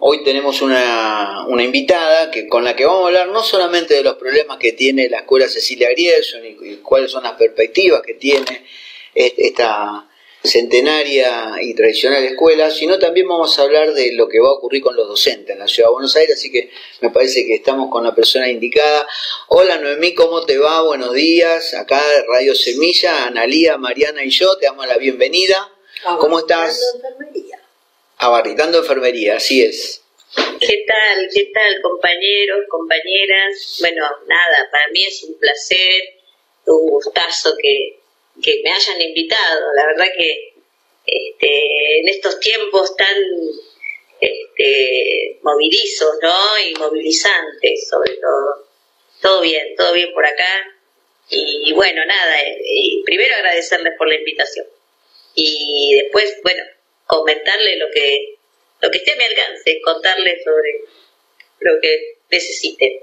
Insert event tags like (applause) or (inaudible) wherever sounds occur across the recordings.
hoy tenemos una, una, invitada que, con la que vamos a hablar no solamente de los problemas que tiene la escuela Cecilia Grierson y, cuáles son las perspectivas que tiene esta centenaria y tradicional escuela, sino también vamos a hablar de lo que va a ocurrir con los docentes en la Ciudad de Buenos Aires, así que me parece que estamos con la persona indicada. Hola Noemí, ¿cómo te va? Buenos días, acá Radio Semilla, Analía, Mariana y yo, te damos la bienvenida. ¿Cómo estás? Enfermería. Abarritando enfermería, así es. ¿Qué tal? ¿Qué tal, compañeros, compañeras? Bueno, nada, para mí es un placer, un gustazo que, que me hayan invitado. La verdad que este, en estos tiempos tan este, movilizos ¿no? y movilizantes, sobre todo. Todo bien, todo bien por acá. Y bueno, nada, eh, primero agradecerles por la invitación. Y después, bueno, comentarle lo que, lo que esté a mi alcance, contarle sobre lo que necesiten.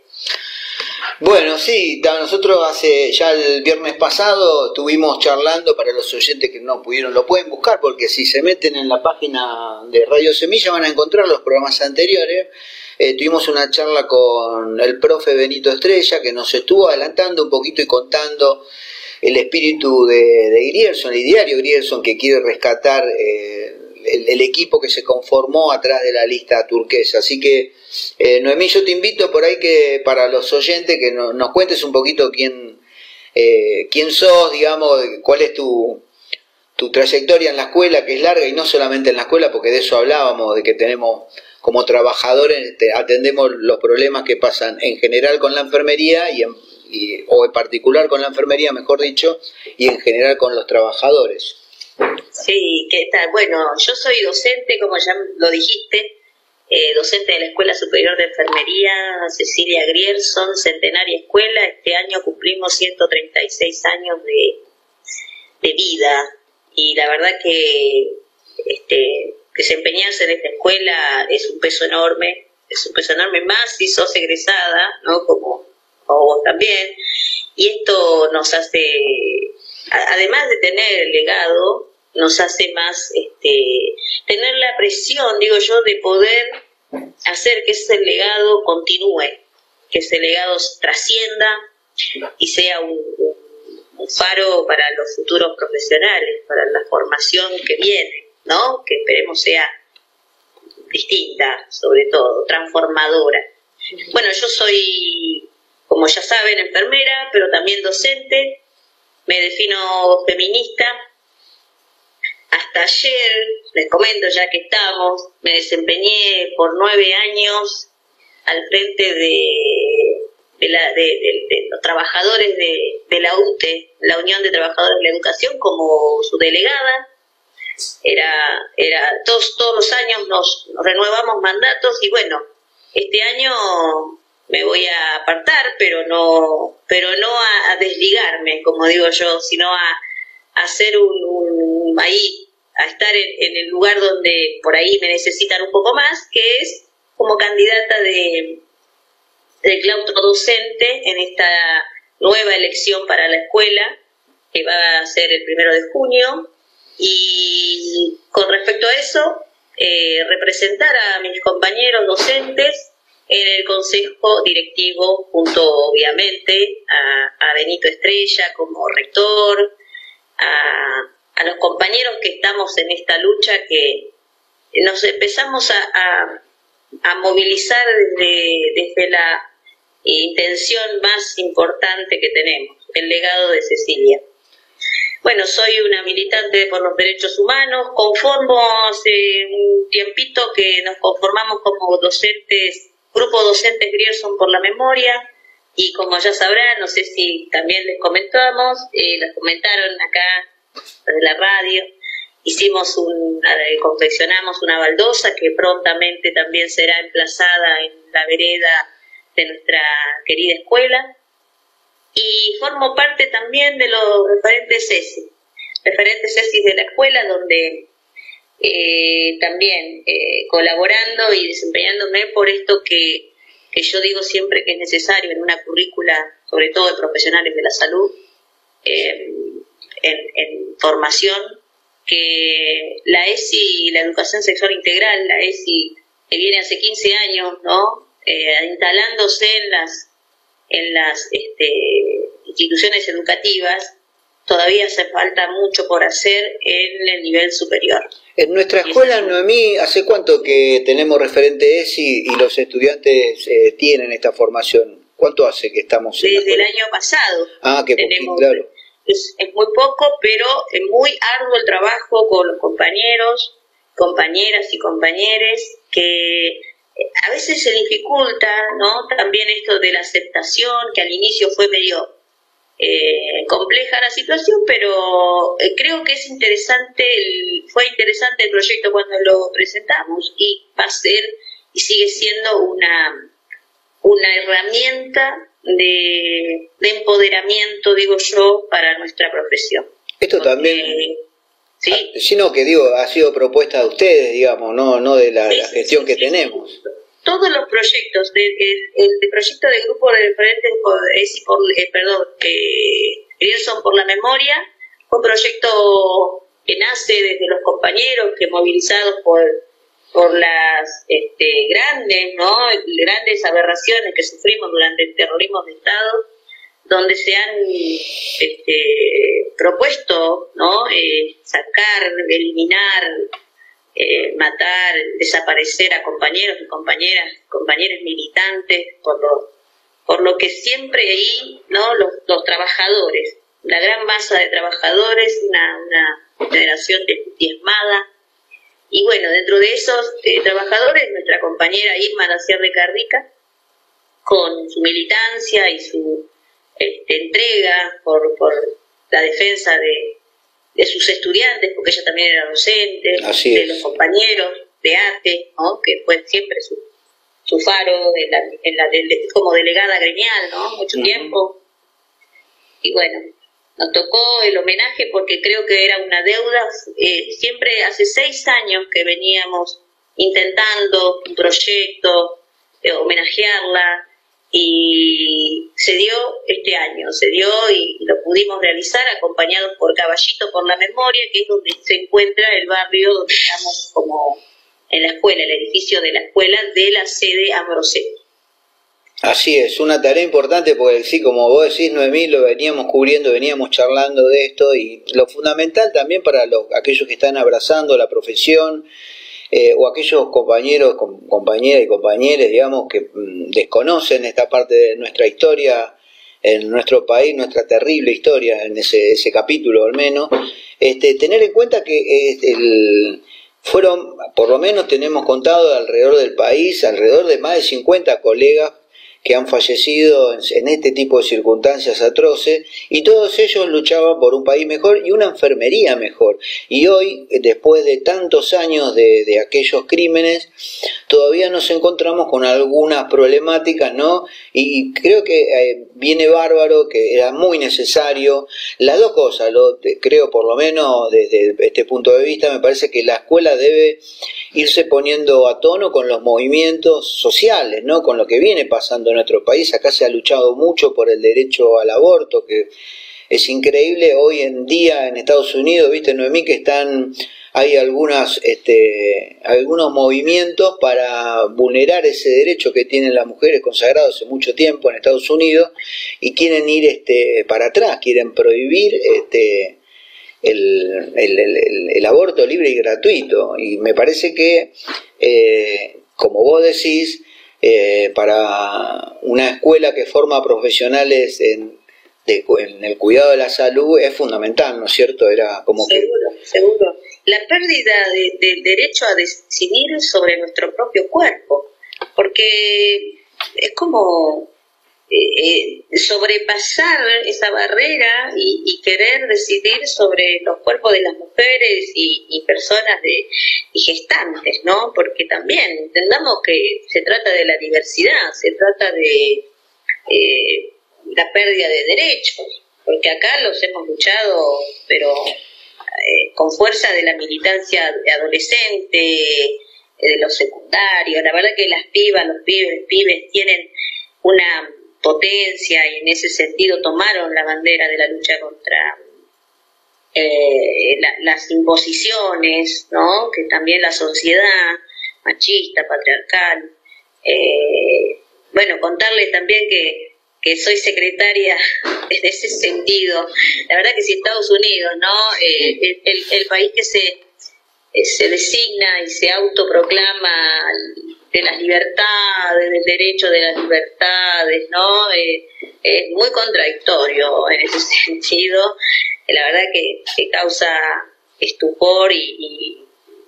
Bueno, sí, nosotros hace ya el viernes pasado estuvimos charlando para los oyentes que no pudieron, lo pueden buscar porque si se meten en la página de Radio Semilla van a encontrar los programas anteriores. Eh, tuvimos una charla con el profe Benito Estrella que nos estuvo adelantando un poquito y contando el espíritu de, de Grierson, el diario Grierson que quiere rescatar eh, el, equipo que se conformó atrás de la lista turquesa. Así que, eh, Noemí, yo te invito por ahí que para los oyentes que nos cuentes un poquito quién, eh, quién sos, digamos, cuál es tu, tu trayectoria en la escuela, que es larga y no solamente en la escuela, porque de eso hablábamos, de que tenemos como trabajadores, atendemos los problemas que pasan en general con la enfermería y, y o en particular con la enfermería, mejor dicho, y en general con los trabajadores. Sí, ¿qué tal? Bueno, yo soy docente, como ya lo dijiste, eh, docente de la Escuela Superior de Enfermería Cecilia Grierson, centenaria escuela. Este año cumplimos 136 años de, de vida y la verdad que este, desempeñarse en esta escuela es un peso enorme, es un peso enorme más si sos egresada, ¿no? Como, como vos también. Y esto nos hace, además de tener el legado, nos hace más este, tener la presión, digo yo, de poder hacer que ese legado continúe, que ese legado trascienda y sea un, un, faro para los futuros profesionales, para la formación que viene, ¿no? Que esperemos sea distinta, sobre todo, transformadora. Bueno, yo soy, como ya saben, enfermera, pero también docente, me defino feminista, hasta ayer, les comento ya que estamos, me desempeñé por nueve años al frente de, los trabajadores de, la UTE, la Unión de Trabajadores de la Educación, como su delegada. Era, era todos, todos los años nos, renuevamos mandatos y bueno, este año me voy a apartar, pero no, pero no a, desligarme, como digo yo, sino a, hacer un, ahí, a estar en, el lugar donde por ahí me necesitan un poco más, que es como candidata de, de claustro docente en esta nueva elección para la escuela, que va a ser el primero de junio. Y con respecto a eso, eh, representar a mis compañeros docentes en el consejo directivo, junto obviamente a, a Benito Estrella como rector, a, los compañeros que estamos en esta lucha, que nos empezamos a, movilizar desde, desde la intención más importante que tenemos, el legado de Cecilia. Bueno, soy una militante por los derechos humanos, conformo hace un tiempito que nos conformamos como docentes, grupo docentes Grierson por la memoria, y como ya sabrán, no sé si también les comentamos, eh, les comentaron acá desde la radio, hicimos un, eh, confeccionamos una baldosa que prontamente también será emplazada en la vereda de nuestra querida escuela. Y formo parte también de los referentes ESI, referentes ESI de la escuela donde eh, también eh, colaborando y desempeñándome por esto que que yo digo siempre que es necesario en una currícula, sobre todo de profesionales de la salud, eh, en, formación, que la ESI, la educación sexual integral, la ESI que viene hace 15 años, ¿no? Eh, instalándose en las, en las este, instituciones educativas, todavía hace falta mucho por hacer en el nivel superior. En nuestra escuela, Noemí, ¿hace cuánto que tenemos referente ESI y los estudiantes eh, tienen esta formación? ¿Cuánto hace que estamos en Desde el año pasado. Ah, que tenemos, claro. Es, es, muy poco, pero es muy arduo el trabajo con los compañeros, compañeras y compañeros que a veces se dificulta, ¿no? También esto de la aceptación, que al inicio fue medio eh, compleja la situación, pero eh, creo que es interesante, fue interesante el proyecto cuando lo presentamos y va a ser y sigue siendo una, una herramienta de, empoderamiento, digo yo, para nuestra profesión. Esto también... ¿Sí? Ah, sino que digo, ha sido propuesta de ustedes, digamos, no, no de la, gestión que tenemos todos los proyectos, de, el, proyecto de grupo de diferentes, es eh, perdón, eh, por la Memoria, un proyecto que nace desde los compañeros, que movilizados por, por las este, grandes, ¿no? grandes aberraciones que sufrimos durante el terrorismo de Estado, donde se han este, propuesto ¿no? Eh, sacar, eliminar eh, matar, desaparecer a compañeros y compañeras, compañeros militantes, por lo, por lo que siempre ahí, ¿no? Los, trabajadores, la gran masa de trabajadores, una, una generación diezmada. Y bueno, dentro de esos eh, trabajadores, nuestra compañera Irma Nacier de Carrica, con su militancia y su este, entrega por, por la defensa de, de sus estudiantes, porque ella también era docente, de los compañeros de ATE, ¿no? que fue siempre su, su faro en la, en la como delegada gremial, ¿no? Mucho tiempo. Y bueno, nos tocó el homenaje porque creo que era una deuda. Eh, siempre hace seis años que veníamos intentando un proyecto, de homenajearla, y se dio este año, se dio y lo pudimos realizar acompañados por Caballito por la Memoria, que es donde se encuentra el barrio donde estamos como en la escuela, el edificio de la escuela de la sede Ambrosetti. Así es, una tarea importante porque sí, como vos decís, Noemí, lo veníamos cubriendo, veníamos charlando de esto y lo fundamental también para los, aquellos que están abrazando la profesión, eh, o aquellos compañeros, compañeras y compañeros, digamos, que mm, desconocen esta parte de nuestra historia en nuestro país, nuestra terrible historia, en ese, ese capítulo al menos, este, tener en cuenta que este, fueron, por lo menos tenemos contado alrededor del país, alrededor de más de 50 colegas que han fallecido en este tipo de circunstancias atroces y todos ellos luchaban por un país mejor y una enfermería mejor. Y hoy, después de tantos años de, de aquellos crímenes, todavía nos encontramos con algunas problemáticas, ¿no? Y creo que eh, viene bárbaro, que era muy necesario. Las dos cosas, lo, creo por lo menos desde este punto de vista, me parece que la escuela debe irse poniendo a tono con los movimientos sociales, ¿no? Con lo que viene pasando en nuestro país. Acá se ha luchado mucho por el derecho al aborto, que es increíble hoy en día en Estados Unidos, viste Noemí, que están hay algunas este, algunos movimientos para vulnerar ese derecho que tienen las mujeres consagrados hace mucho tiempo en Estados Unidos y quieren ir este para atrás, quieren prohibir este el, el, aborto libre y gratuito. Y me parece que, eh, como vos decís, eh, para una escuela que forma profesionales en, en, el cuidado de la salud es fundamental, ¿no es cierto? Era como seguro, seguro. La pérdida del derecho a decidir sobre nuestro propio cuerpo, porque es como eh, eh, sobrepasar esa barrera y, querer decidir sobre los cuerpos de las mujeres y, personas de, y gestantes, ¿no? Porque también entendamos que se trata de la diversidad, se trata de eh, la pérdida de derechos, porque acá los hemos luchado, pero con fuerza de la militancia adolescente, de los secundarios. La verdad que las pibas, los pibes, pibes tienen una potencia y en ese sentido tomaron la bandera de la lucha contra eh, las imposiciones, ¿no? que también la sociedad machista, patriarcal. Eh, bueno, contarles también que, que soy secretaria (laughs) en ese sentido. La verdad que si Estados Unidos, ¿no? Eh, el, el, país que se, eh, se designa y se autoproclama de las libertades, del derecho de las libertades, ¿no? es muy contradictorio en ese (laughs) sentido. La verdad que, que causa estupor y,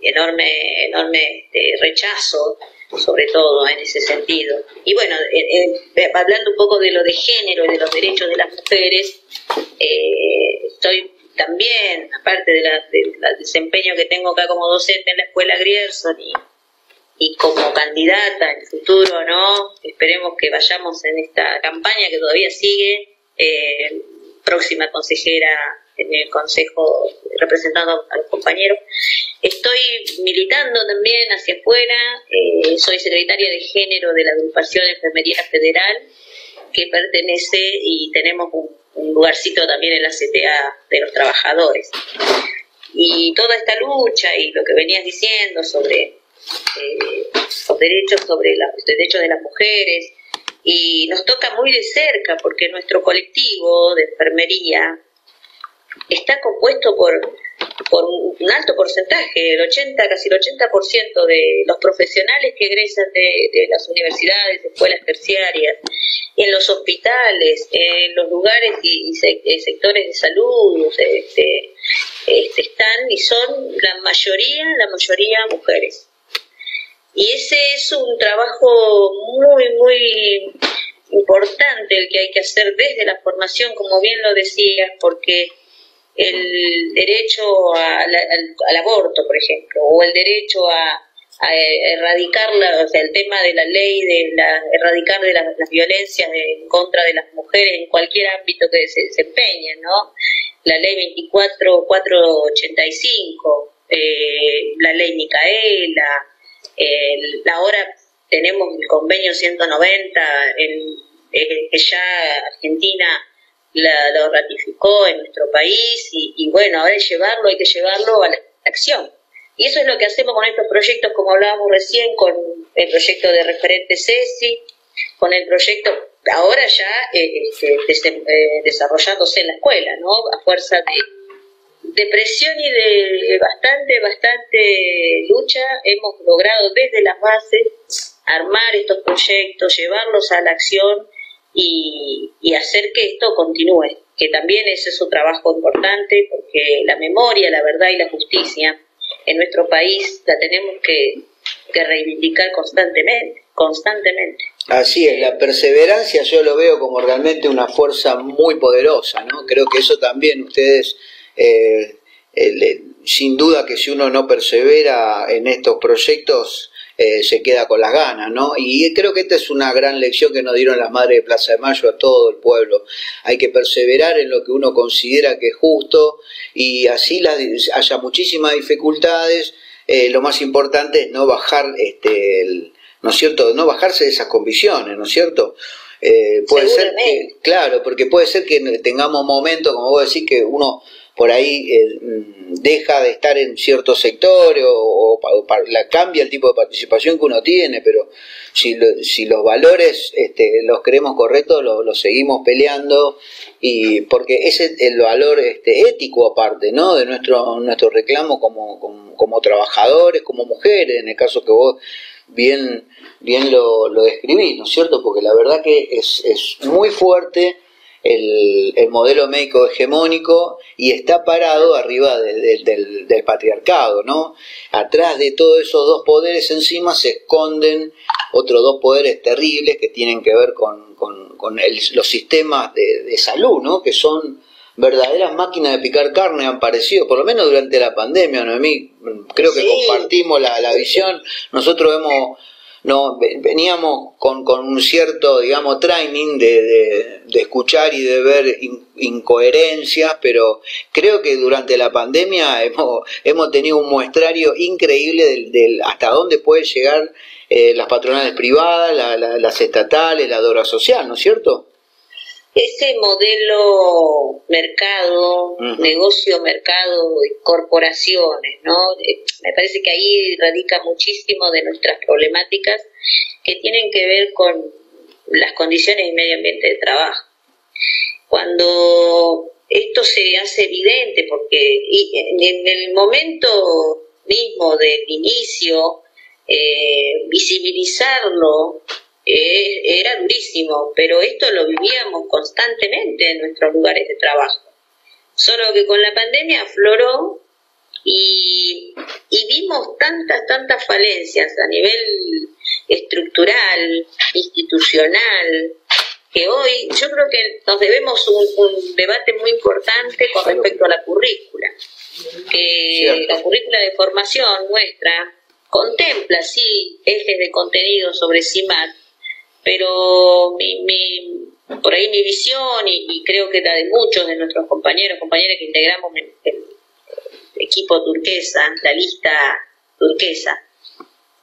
enorme, enorme este, rechazo, sobre todo en ese sentido. Y bueno, eh, eh, hablando un poco de lo de género y de los derechos de las mujeres, eh, estoy también, aparte del desempeño que tengo acá como docente en la escuela Grierson y, y como candidata en el futuro, ¿no? Esperemos que vayamos en esta campaña que todavía sigue, próxima consejera en el consejo representando a los compañeros. Estoy militando también hacia afuera, eh, soy secretaria de género de la agrupación de Enfermería Federal, que pertenece y tenemos un, lugarcito también en la CTA de los trabajadores. Y toda esta lucha y lo que venías diciendo sobre eh, derechos sobre los derechos de las mujeres, y nos toca muy de cerca porque nuestro colectivo de enfermería está compuesto por, por un alto porcentaje, el 80, casi el 80% de los profesionales que egresan de, las universidades, escuelas terciarias, en los hospitales, en los lugares y, sectores de salud, este, este, están y son la mayoría, la mayoría mujeres. Y ese es un trabajo muy, muy importante el que hay que hacer desde la formación, como bien lo decías, porque el derecho al, aborto, por ejemplo, o el derecho a, erradicar, o sea, el tema de la ley de la, erradicar de las violencias en contra de las mujeres en cualquier ámbito que se desempeñen, ¿no? La ley 24485, eh, la ley Micaela, ahora tenemos el convenio 190 en, eh, que ya Argentina la, lo ratificó en nuestro país y, bueno, ahora que llevarlo, hay que llevarlo a la acción. Y eso es lo que hacemos con estos proyectos, como hablábamos recién, con el proyecto de referente CESI, con el proyecto ahora ya eh, este, eh, desarrollándose en la escuela, ¿no? A fuerza de, de presión y de bastante, bastante lucha, hemos logrado desde las bases armar estos proyectos, llevarlos a la acción y, hacer que esto continúe, que también ese es un trabajo importante porque la memoria, la verdad y la justicia en nuestro país la tenemos que, reivindicar constantemente, constantemente. Así es, la perseverancia yo lo veo como realmente una fuerza muy poderosa, ¿no? Creo que eso también ustedes, eh, eh, sin duda que si uno no persevera en estos proyectos, eh, se queda con las ganas, ¿no? Y creo que esta es una gran lección que nos dieron las madres de Plaza de Mayo a todo el pueblo. Hay que perseverar en lo que uno considera que es justo y así las, haya muchísimas dificultades. Eh, lo más importante es no bajar, este, ¿no es cierto? No bajarse de esas convicciones, ¿no es cierto? Eh, puede ser que, claro, porque puede ser que tengamos momentos, como vos decís, que uno por ahí eh, mm, deja de estar en cierto sector o, la, cambia el tipo de participación que uno tiene, pero si, si los valores este, los creemos correctos, los, seguimos peleando y porque ese es el valor este, ético aparte, ¿no? De nuestro, nuestro reclamo como, como, trabajadores, como mujeres, en el caso que vos bien, bien lo, lo describís, ¿no es cierto? Porque la verdad que es, es muy fuerte el, modelo médico hegemónico y está parado arriba del, del, ¿no? Atrás de todos esos dos poderes encima se esconden otros dos poderes terribles que tienen que ver con, los sistemas de, salud, ¿no? Que son verdaderas máquinas de picar carne han parecido, por lo menos durante la pandemia, ¿no? A mí creo que compartimos la, la visión, nosotros hemos no veníamos con, con un cierto, digamos, training de, de, escuchar y de ver incoherencias, pero creo que durante la pandemia (laughs) hemos, hemos tenido un muestrario increíble del, del hasta dónde puede llegar eh, las patronales privadas, las estatales, la dora social, ¿no es cierto? ese modelo mercado, negocio, mercado, corporaciones, ¿no? Eh, me parece que ahí radica muchísimo de nuestras problemáticas que tienen que ver con las condiciones y medio ambiente de trabajo. Cuando esto se hace evidente, porque en el momento mismo del inicio, eh, visibilizarlo era durísimo, pero esto lo vivíamos constantemente en nuestros lugares de trabajo. Solo que con la pandemia afloró y, y vimos tantas, tantas falencias a nivel estructural, institucional, que hoy yo creo que nos debemos un, un debate muy importante con respecto a la currícula. Que la currícula de formación nuestra contempla, sí, ejes de contenido sobre CIMAT, pero mi, por ahí mi visión y, creo que la de muchos de nuestros compañeros, compañeras que integramos el, el equipo turquesa, la lista turquesa,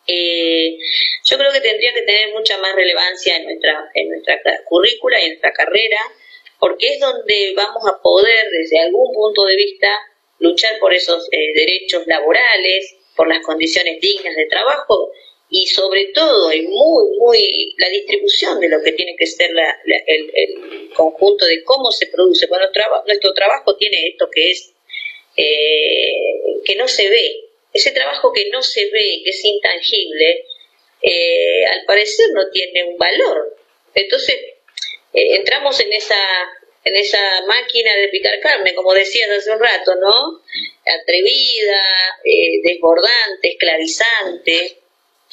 eh, yo creo que tendría que tener mucha más relevancia en nuestra, en nuestra currícula y en nuestra carrera, porque es donde vamos a poder, desde algún punto de vista, luchar por esos eh, derechos laborales, por las condiciones dignas de trabajo y sobre todo y muy muy la distribución de lo que tiene que ser el, conjunto de cómo se produce. Bueno nuestro trabajo tiene esto que es eh, que no se ve ese trabajo que no se ve que es intangible eh, al parecer no tiene un valor entonces eh, entramos en esa en esa máquina de picar carne como decías hace un rato no atrevida desbordante esclavizante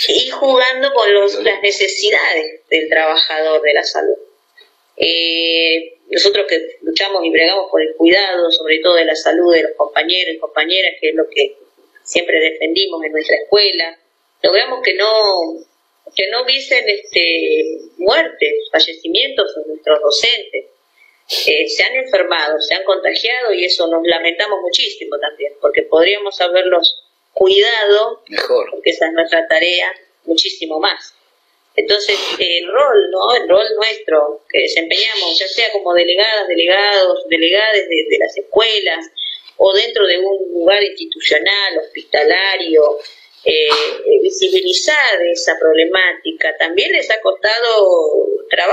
y jugando con los, las necesidades del trabajador de la salud. Eh, nosotros que luchamos y bregamos por el cuidado, sobre todo de la salud de los compañeros y compañeras, que es lo que siempre defendimos en nuestra escuela, logramos que no que no hubiesen este, muertes, fallecimientos en nuestros docentes. Eh, se han enfermado, se han contagiado y eso nos lamentamos muchísimo también, porque podríamos haberlos cuidado, Mejor. porque esa es nuestra tarea, muchísimo más. Entonces, el rol, ¿no? El rol nuestro que desempeñamos, ya sea como delegadas, delegados, delegades de, las escuelas o dentro de un lugar institucional, hospitalario, eh, visibilizar esa problemática. También les ha costado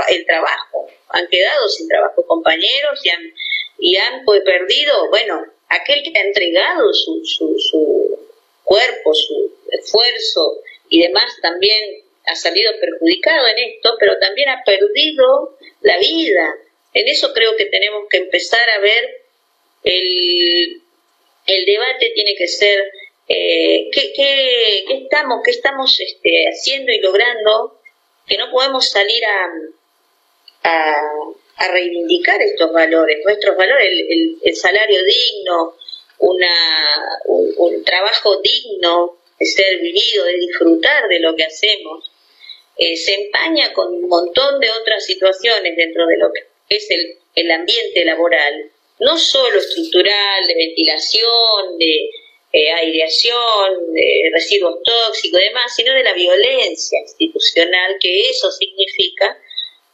el trabajo. Han quedado sin trabajo compañeros y han, y han pues, perdido, bueno, aquel que ha entregado su, su, su cuerpo, su esfuerzo y demás también ha salido perjudicado en esto, pero también ha perdido la vida. En eso creo que tenemos que empezar a ver el, el debate tiene que ser eh, ¿qué, qué, estamos, qué estamos este, haciendo y logrando, que no podemos salir a, a, reivindicar estos valores, nuestros valores, el, el salario digno, una, un, trabajo digno de ser vivido, de disfrutar de lo que hacemos, eh, se empaña con un montón de otras situaciones dentro de lo que es el, el ambiente laboral, no solo estructural, de ventilación, de eh, aireación, de residuos tóxicos y demás, sino de la violencia institucional que eso significa,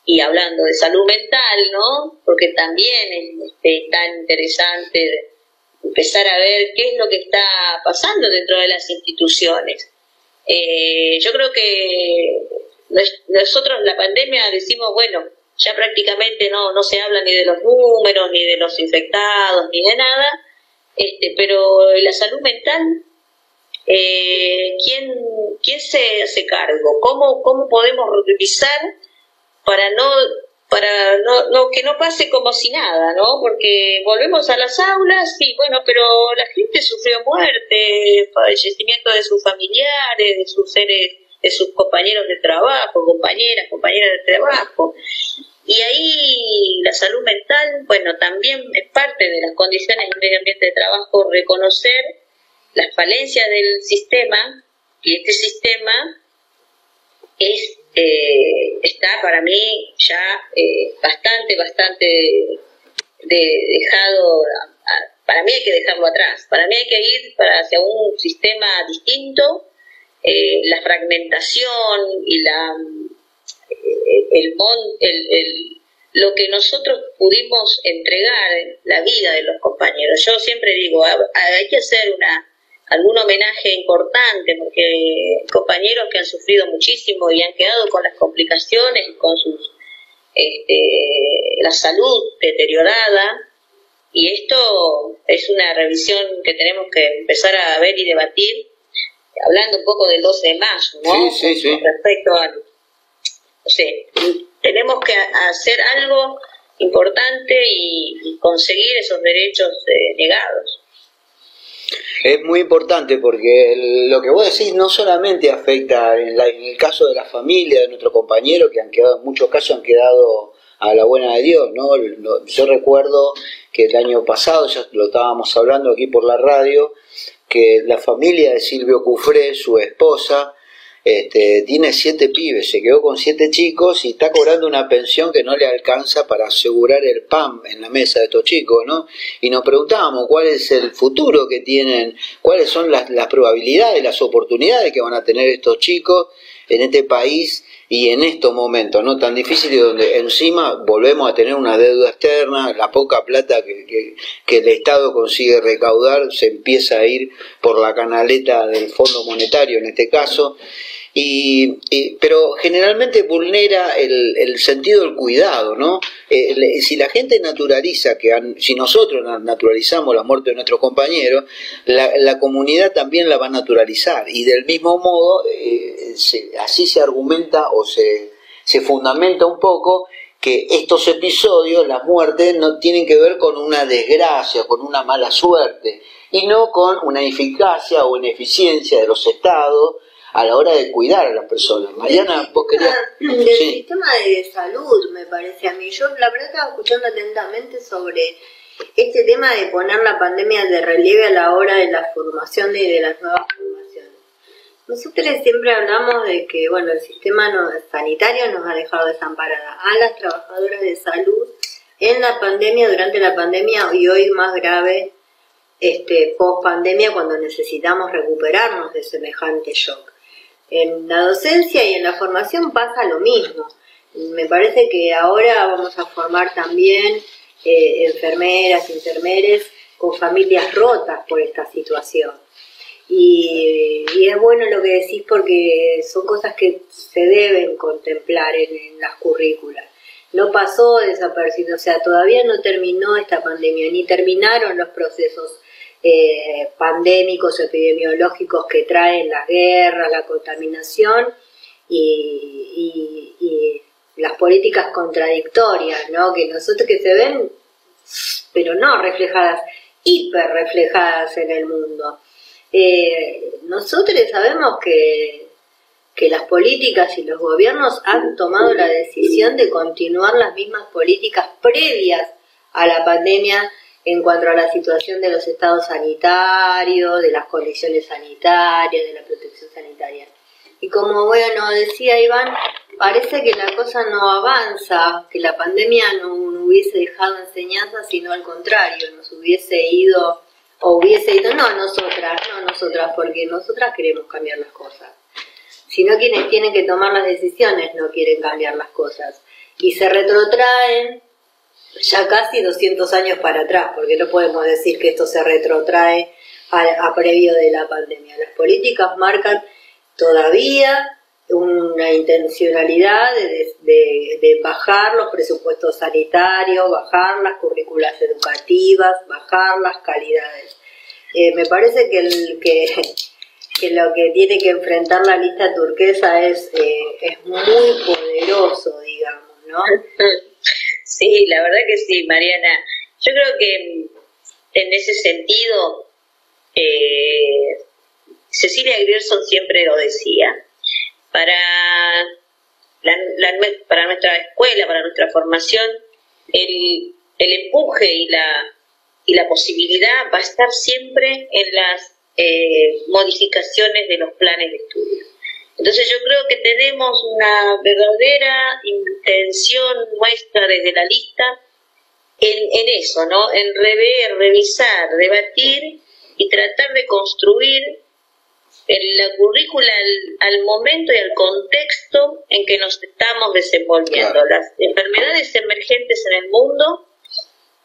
y hablando de salud mental, ¿no? Porque también es este, tan interesante empezar a ver qué es lo que está pasando dentro de las instituciones. Eh, yo creo que nosotros la pandemia decimos, bueno, ya prácticamente no, no se habla ni de los números, ni de los infectados, ni de nada, este, pero la salud mental, eh, ¿quién, ¿quién se hace cargo? ¿Cómo, ¿Cómo podemos revisar para no para no, no, que no pase como si nada, ¿no? Porque volvemos a las aulas y bueno, pero la gente sufrió muerte, fallecimiento de sus familiares, de sus seres, de sus compañeros de trabajo, compañeras, compañeras de trabajo. Y ahí la salud mental, bueno, también es parte de las condiciones del medio ambiente de trabajo, reconocer las falencias del sistema y este sistema es eh, está para mí ya eh, bastante, bastante dejado, para mí hay que dejarlo atrás, para mí hay que ir para hacia un sistema distinto, eh, la fragmentación y la el, el, lo que nosotros pudimos entregar, la vida de los compañeros. Yo siempre digo, hay que hacer una algún homenaje importante, porque compañeros que han sufrido muchísimo y han quedado con las complicaciones con sus este, la salud deteriorada, y esto es una revisión que tenemos que empezar a ver y debatir, hablando un poco del 12 de mayo, ¿no? Sí, sí, sí. respecto a... O sea, tenemos que hacer algo importante y, conseguir esos derechos eh, negados. Es muy importante porque lo que vos decís no solamente afecta en, el caso de la familia, de nuestro compañero, que han quedado, en muchos casos han quedado a la buena de Dios, ¿no? Yo recuerdo que el año pasado, ya lo estábamos hablando aquí por la radio, que la familia de Silvio Cufré, su esposa, este, tiene siete pibes, se quedó con siete chicos y está cobrando una pensión que no le alcanza para asegurar el pan en la mesa de estos chicos, ¿no? Y nos preguntábamos cuál es el futuro que tienen, cuáles son las, las probabilidades, las oportunidades que van a tener estos chicos en este país y en estos momentos no tan difíciles donde encima volvemos a tener una deuda externa, la poca plata que, que, el Estado consigue recaudar se empieza a ir por la canaleta del Fondo Monetario en este caso y, pero generalmente vulnera el, el, sentido del cuidado, ¿no? Eh, si la gente naturaliza, que si nosotros naturalizamos la muerte de nuestros compañeros, la, la comunidad también la va a naturalizar y del mismo modo eh, así se argumenta o se, se fundamenta un poco que estos episodios, las muertes, no tienen que ver con una desgracia, con una mala suerte, y no con una eficacia o ineficiencia de los estados a la hora de cuidar a las personas. Mariana, vos querías... Del sistema de salud, me parece a mí. Yo la verdad estaba escuchando atentamente sobre este tema de poner la pandemia de relieve a la hora de la formación y de las nuevas formaciones. Nosotros siempre hablamos de que, bueno, el sistema sanitario nos ha dejado desamparada a las trabajadoras de salud en la pandemia, durante la pandemia y hoy más grave, este, post pandemia, cuando necesitamos recuperarnos de semejante shock. En la docencia y en la formación pasa lo mismo. Me parece que ahora vamos a formar también eh, enfermeras, enfermeres con familias rotas por esta situación. Y, es bueno lo que decís porque son cosas que se deben contemplar en, las currículas. No pasó desaparecido, o sea, todavía no terminó esta pandemia, ni terminaron los procesos eh, pandémicos, epidemiológicos que traen las guerras, la contaminación y, las políticas contradictorias, ¿no? Que nosotros que se ven, pero no reflejadas, hiper reflejadas en el mundo. Eh, nosotros sabemos que, que las políticas y los gobiernos han tomado la decisión de continuar las mismas políticas previas a la pandemia en cuanto a la situación de los estados sanitarios, de las condiciones sanitarias, de la protección sanitaria. Y como bueno decía Iván, parece que la cosa no avanza, que la pandemia no, hubiese dejado enseñanza, sino al contrario, nos hubiese ido, o hubiese ido, no nosotras, no nosotras, porque nosotras queremos cambiar las cosas, sino quienes tienen que tomar las decisiones no quieren cambiar las cosas. Y se retrotraen ya casi 200 años para atrás, porque no podemos decir que esto se retrotrae a, previo de la pandemia. Las políticas marcan todavía una intencionalidad de, bajar los presupuestos sanitarios, bajar las currículas educativas, bajar las calidades. Eh, me parece que, el, que, que, lo que tiene que enfrentar la lista turquesa es, eh, es muy poderoso, digamos, ¿no? Sí, la verdad que sí, Mariana. Yo creo que en ese sentido, eh, Cecilia Grierson siempre lo decía, para, para nuestra escuela, para nuestra formación, el, el empuje y la, y la posibilidad va a estar siempre en las eh, modificaciones de los planes de estudio. Entonces yo creo que tenemos una verdadera intención nuestra desde la lista en, eso, ¿no? En rever, revisar, debatir y tratar de construir la currícula al, momento y al contexto en que nos estamos desenvolviendo. Las enfermedades emergentes en el mundo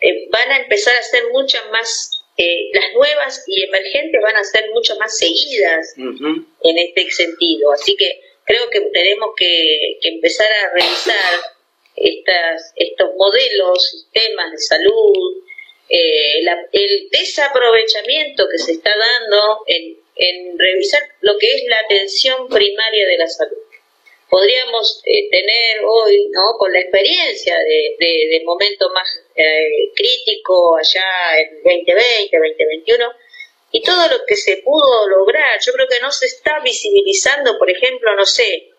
eh, van a empezar a ser muchas más, eh, las nuevas y emergentes van a ser mucho más seguidas en este sentido. Así que creo que tenemos que, empezar a revisar estas, estos modelos, sistemas de salud, eh, el desaprovechamiento que se está dando en, en, revisar lo que es la atención primaria de la salud. Podríamos eh, tener hoy, ¿no? con la experiencia de, de, del momento más eh, crítico allá en 2020, 2021, y todo lo que se pudo lograr, yo creo que no se está visibilizando, por ejemplo, no sé,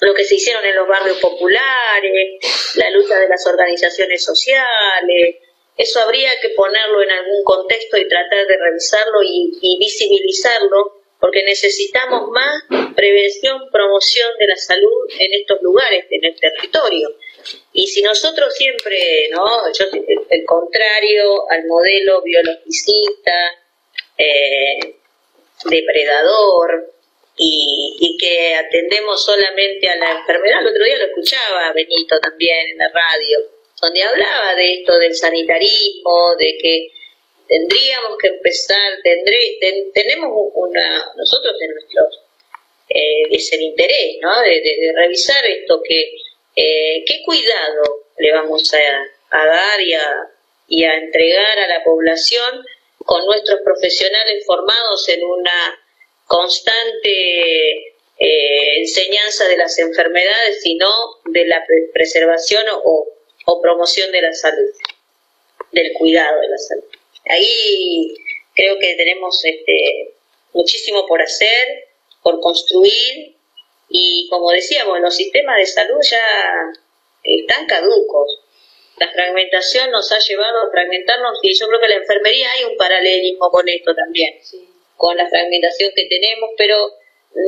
lo que se hicieron en los barrios populares, la lucha de las organizaciones sociales, eso habría que ponerlo en algún contexto y tratar de revisarlo y, visibilizarlo, porque necesitamos más prevención, promoción de la salud en estos lugares, en el territorio. Y si nosotros siempre, ¿no? Yo, el contrario al modelo biologicista, eh, depredador, y, y, que atendemos solamente a la enfermedad. El otro día lo escuchaba Benito también en la radio, donde hablaba de esto del sanitarismo, de que tendríamos que empezar, tendré, tenemos una, nosotros de nuestro, eh, es el interés, ¿no? De, revisar esto, que eh, qué cuidado le vamos a, dar y a, y a entregar a la población con nuestros profesionales formados en una constante eh, enseñanza de las enfermedades, sino de la preservación o, promoción de la salud, del cuidado de la salud. Ahí creo que tenemos este, muchísimo por hacer, por construir y como decíamos, los sistemas de salud ya están caducos. La fragmentación nos ha llevado a fragmentarnos y yo creo que la enfermería hay un paralelismo con esto también. Sí con la fragmentación que tenemos, pero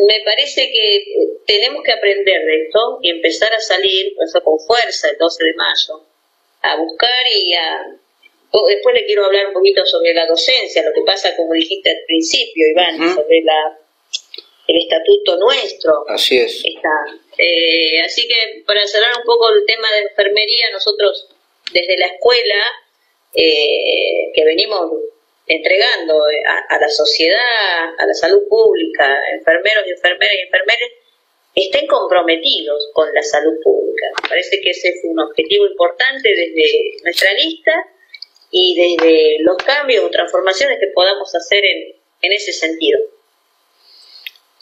me parece que tenemos que aprender de esto y empezar a salir, eso con fuerza el 12 de mayo, a buscar y a... Después le quiero hablar un poquito sobre la docencia, lo que pasa, como dijiste al principio, Iván, sobre la el estatuto nuestro. Así es. Está. Eh, así que para cerrar un poco el tema de enfermería, nosotros desde la escuela, eh, que venimos entregando a, la sociedad, a la salud pública, enfermeros y enfermeras y enfermeras, estén comprometidos con la salud pública. Me parece que ese es un objetivo importante desde nuestra lista y desde los cambios o transformaciones que podamos hacer en, en ese sentido.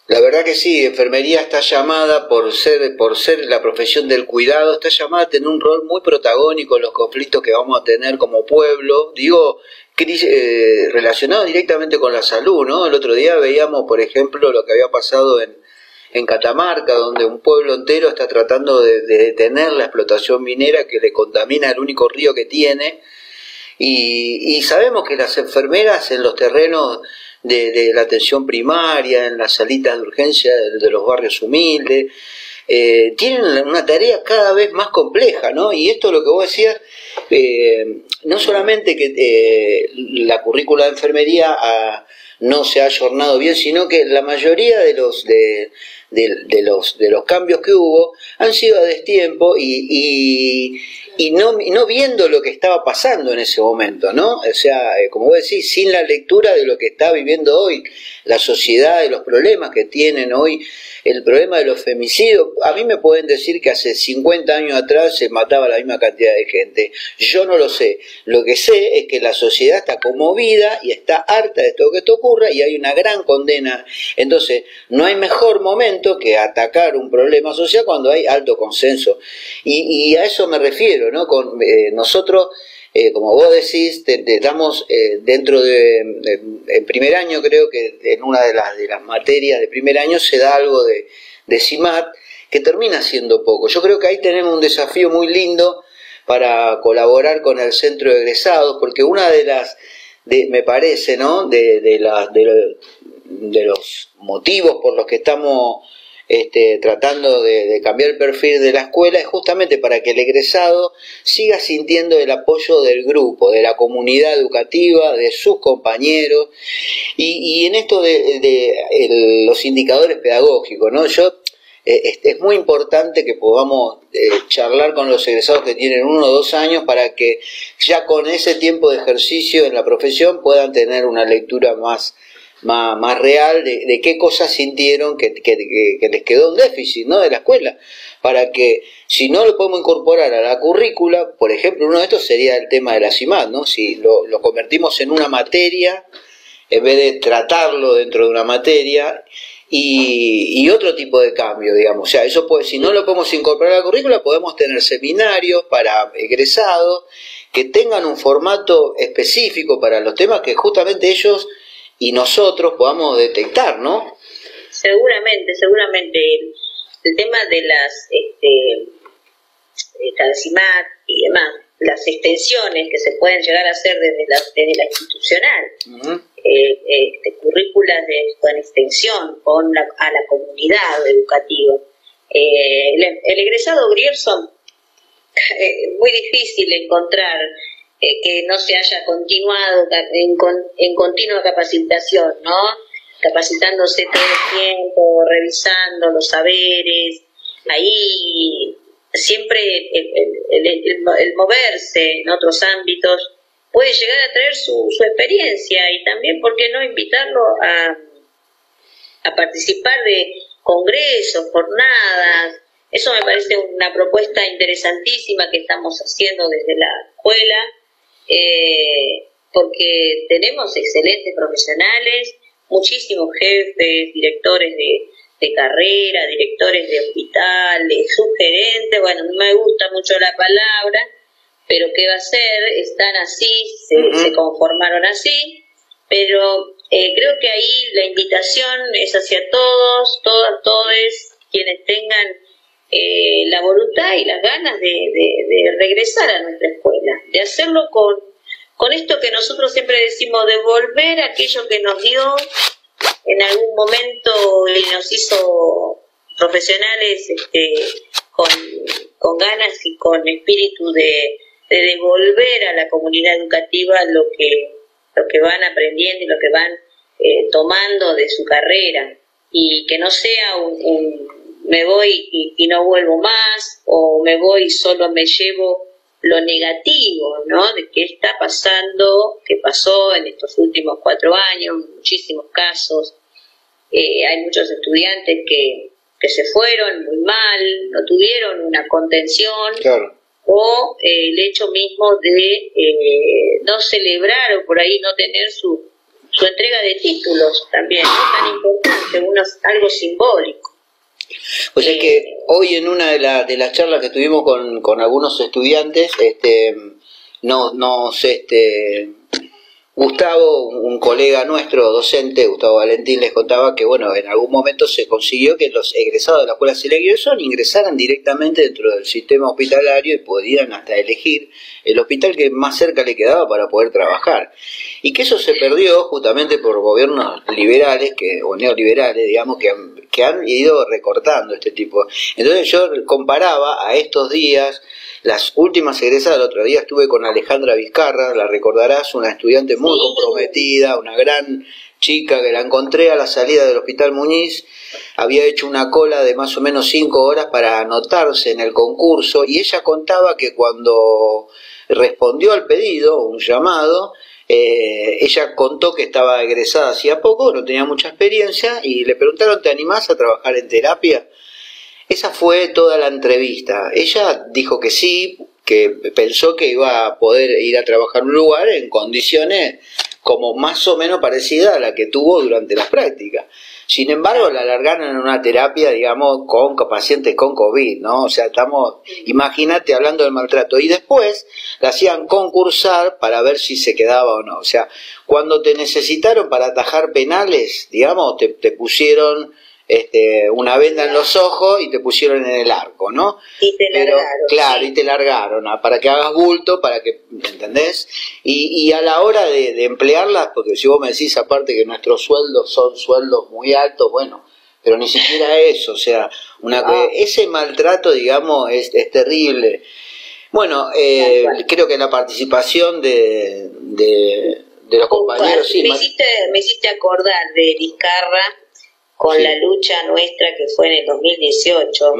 La verdad que sí, enfermería está llamada por ser, por ser la profesión del cuidado, está llamada a tener un rol muy protagónico en los conflictos que vamos a tener como pueblo. Digo, eh, relacionados directamente con la salud, ¿no? El otro día veíamos, por ejemplo, lo que había pasado en, en Catamarca, donde un pueblo entero está tratando de, detener la explotación minera que le contamina el único río que tiene. Y, sabemos que las enfermeras en los terrenos de, la atención primaria, en las salitas de urgencia de, los barrios humildes, eh, tienen una tarea cada vez más compleja, ¿no? Y esto lo que vos decías, eh, no solamente que eh, la currícula de enfermería ah, no se ha ayornado bien, sino que la mayoría de los de, los de los cambios que hubo han sido a destiempo y, no, no viendo lo que estaba pasando en ese momento, ¿no? O sea, eh, como vos decís, sin la lectura de lo que está viviendo hoy la sociedad, de los problemas que tienen hoy el problema de los femicidios, a mí me pueden decir que hace 50 años atrás se mataba la misma cantidad de gente. Yo no lo sé. Lo que sé es que la sociedad está conmovida y está harta de todo que esto ocurra y hay una gran condena. Entonces, no hay mejor momento que atacar un problema social cuando hay alto consenso. Y, a eso me refiero, eh, nosotros eh, como vos decís, te, damos eh, dentro de, en primer año creo que en una de las, de las materias de primer año se da algo de, de CIMAT que termina siendo poco. Yo creo que ahí tenemos un desafío muy lindo para colaborar con el centro de egresados, porque una de las, me parece, ¿no? De, de, de, los motivos por los que estamos este, tratando de, cambiar el perfil de la escuela es justamente para que el egresado siga sintiendo el apoyo del grupo, de la comunidad educativa, de sus compañeros y, en esto de, los indicadores pedagógicos, ¿no? Yo eh, es, muy importante que podamos eh, charlar con los egresados que tienen uno o dos años para que ya con ese tiempo de ejercicio en la profesión puedan tener una lectura más, más, real de, qué cosas sintieron que, les quedó un déficit ¿no? de la escuela. Para que si no lo podemos incorporar a la currícula, por ejemplo, uno de estos sería el tema de la CIMAD, ¿no? si lo, convertimos en una materia en vez de tratarlo dentro de una materia y, otro tipo de cambio, digamos. O sea, eso puede, si no lo podemos incorporar a la currícula, podemos tener seminarios para egresados que tengan un formato específico para los temas que justamente ellos y nosotros podamos detectar, ¿no? Seguramente, seguramente. El, tema de las este, y demás, las extensiones que se pueden llegar a hacer desde la, desde la institucional, eh, este, currículas de, con extensión con la, a la comunidad educativa. Eh, el, egresado Grierson, (laughs) eh, muy difícil encontrar que no se haya continuado en, en continua capacitación, ¿no? Capacitándose todo el tiempo, revisando los saberes, ahí siempre el, moverse en otros ámbitos puede llegar a traer su, su experiencia y también, ¿por qué no invitarlo a, a participar de congresos, jornadas? Eso me parece una propuesta interesantísima que estamos haciendo desde la escuela, eh, porque tenemos excelentes profesionales, muchísimos jefes, directores de, de carrera, directores de hospitales, sugerentes, bueno, no me gusta mucho la palabra, pero ¿qué va a ser? Están así, se, conformaron así, pero eh, creo que ahí la invitación es hacia todos, todas, todos quienes tengan eh, la voluntad y las ganas de, de, regresar a nuestra escuela, de hacerlo con, con esto que nosotros siempre decimos, devolver aquello que nos dio en algún momento y nos hizo profesionales este, con, con ganas y con espíritu de, de devolver a la comunidad educativa lo que, lo que van aprendiendo y lo que van eh, tomando de su carrera. Y que no sea un, me voy y, y, no vuelvo más o me voy y solo me llevo lo negativo, ¿no? De qué está pasando, qué pasó en estos últimos cuatro años, muchísimos casos. Eh, hay muchos estudiantes que, que se fueron muy mal, no tuvieron una contención. O eh, el hecho mismo de eh, no celebrar o por ahí no tener su, su entrega de títulos también, es tan importante, uno, algo simbólico. O sea que hoy en una de, de las charlas que tuvimos con, con algunos estudiantes, este, no, nos, este, Gustavo, un colega nuestro, docente, Gustavo Valentín, les contaba que, bueno, en algún momento se consiguió que los egresados de la Escuela Celia ingresaran directamente dentro del sistema hospitalario y podían hasta elegir el hospital que más cerca le quedaba para poder trabajar. Y que eso se perdió justamente por gobiernos liberales, que, o neoliberales, digamos, que han, que han ido recortando este tipo. Entonces yo comparaba a estos días las últimas egresadas, el otro día estuve con Alejandra Vizcarra, la recordarás, una estudiante muy comprometida, una gran chica que la encontré a la salida del Hospital Muñiz, había hecho una cola de más o menos cinco horas para anotarse en el concurso y ella contaba que cuando respondió al pedido, un llamado, eh, ella contó que estaba egresada hacía poco, no tenía mucha experiencia y le preguntaron, ¿te animás a trabajar en terapia? Esa fue toda la entrevista. Ella dijo que sí, que pensó que iba a poder ir a trabajar en un lugar en condiciones como más o menos parecidas a la que tuvo durante las prácticas. Sin embargo, la alargaron en una terapia, digamos, con pacientes con COVID, ¿no? O sea, estamos, imagínate hablando del maltrato. Y después la hacían concursar para ver si se quedaba o no. O sea, cuando te necesitaron para atajar penales, digamos, te, te pusieron este, una venda en los ojos y te pusieron en el arco, ¿no? Y te Pero, largaron. Claro, y te largaron, para que hagas bulto, para que, ¿entendés? Y, y a la hora de, emplearlas, porque si vos me decís aparte que nuestros sueldos son sueldos muy altos, bueno, pero ni siquiera eso, o sea, una, ah. ese maltrato, digamos, es, es terrible. Bueno, eh, creo que la participación de, de, los compañeros... Sí, me, hiciste, me hiciste acordar de Vizcarra con la lucha nuestra que fue en el 2018,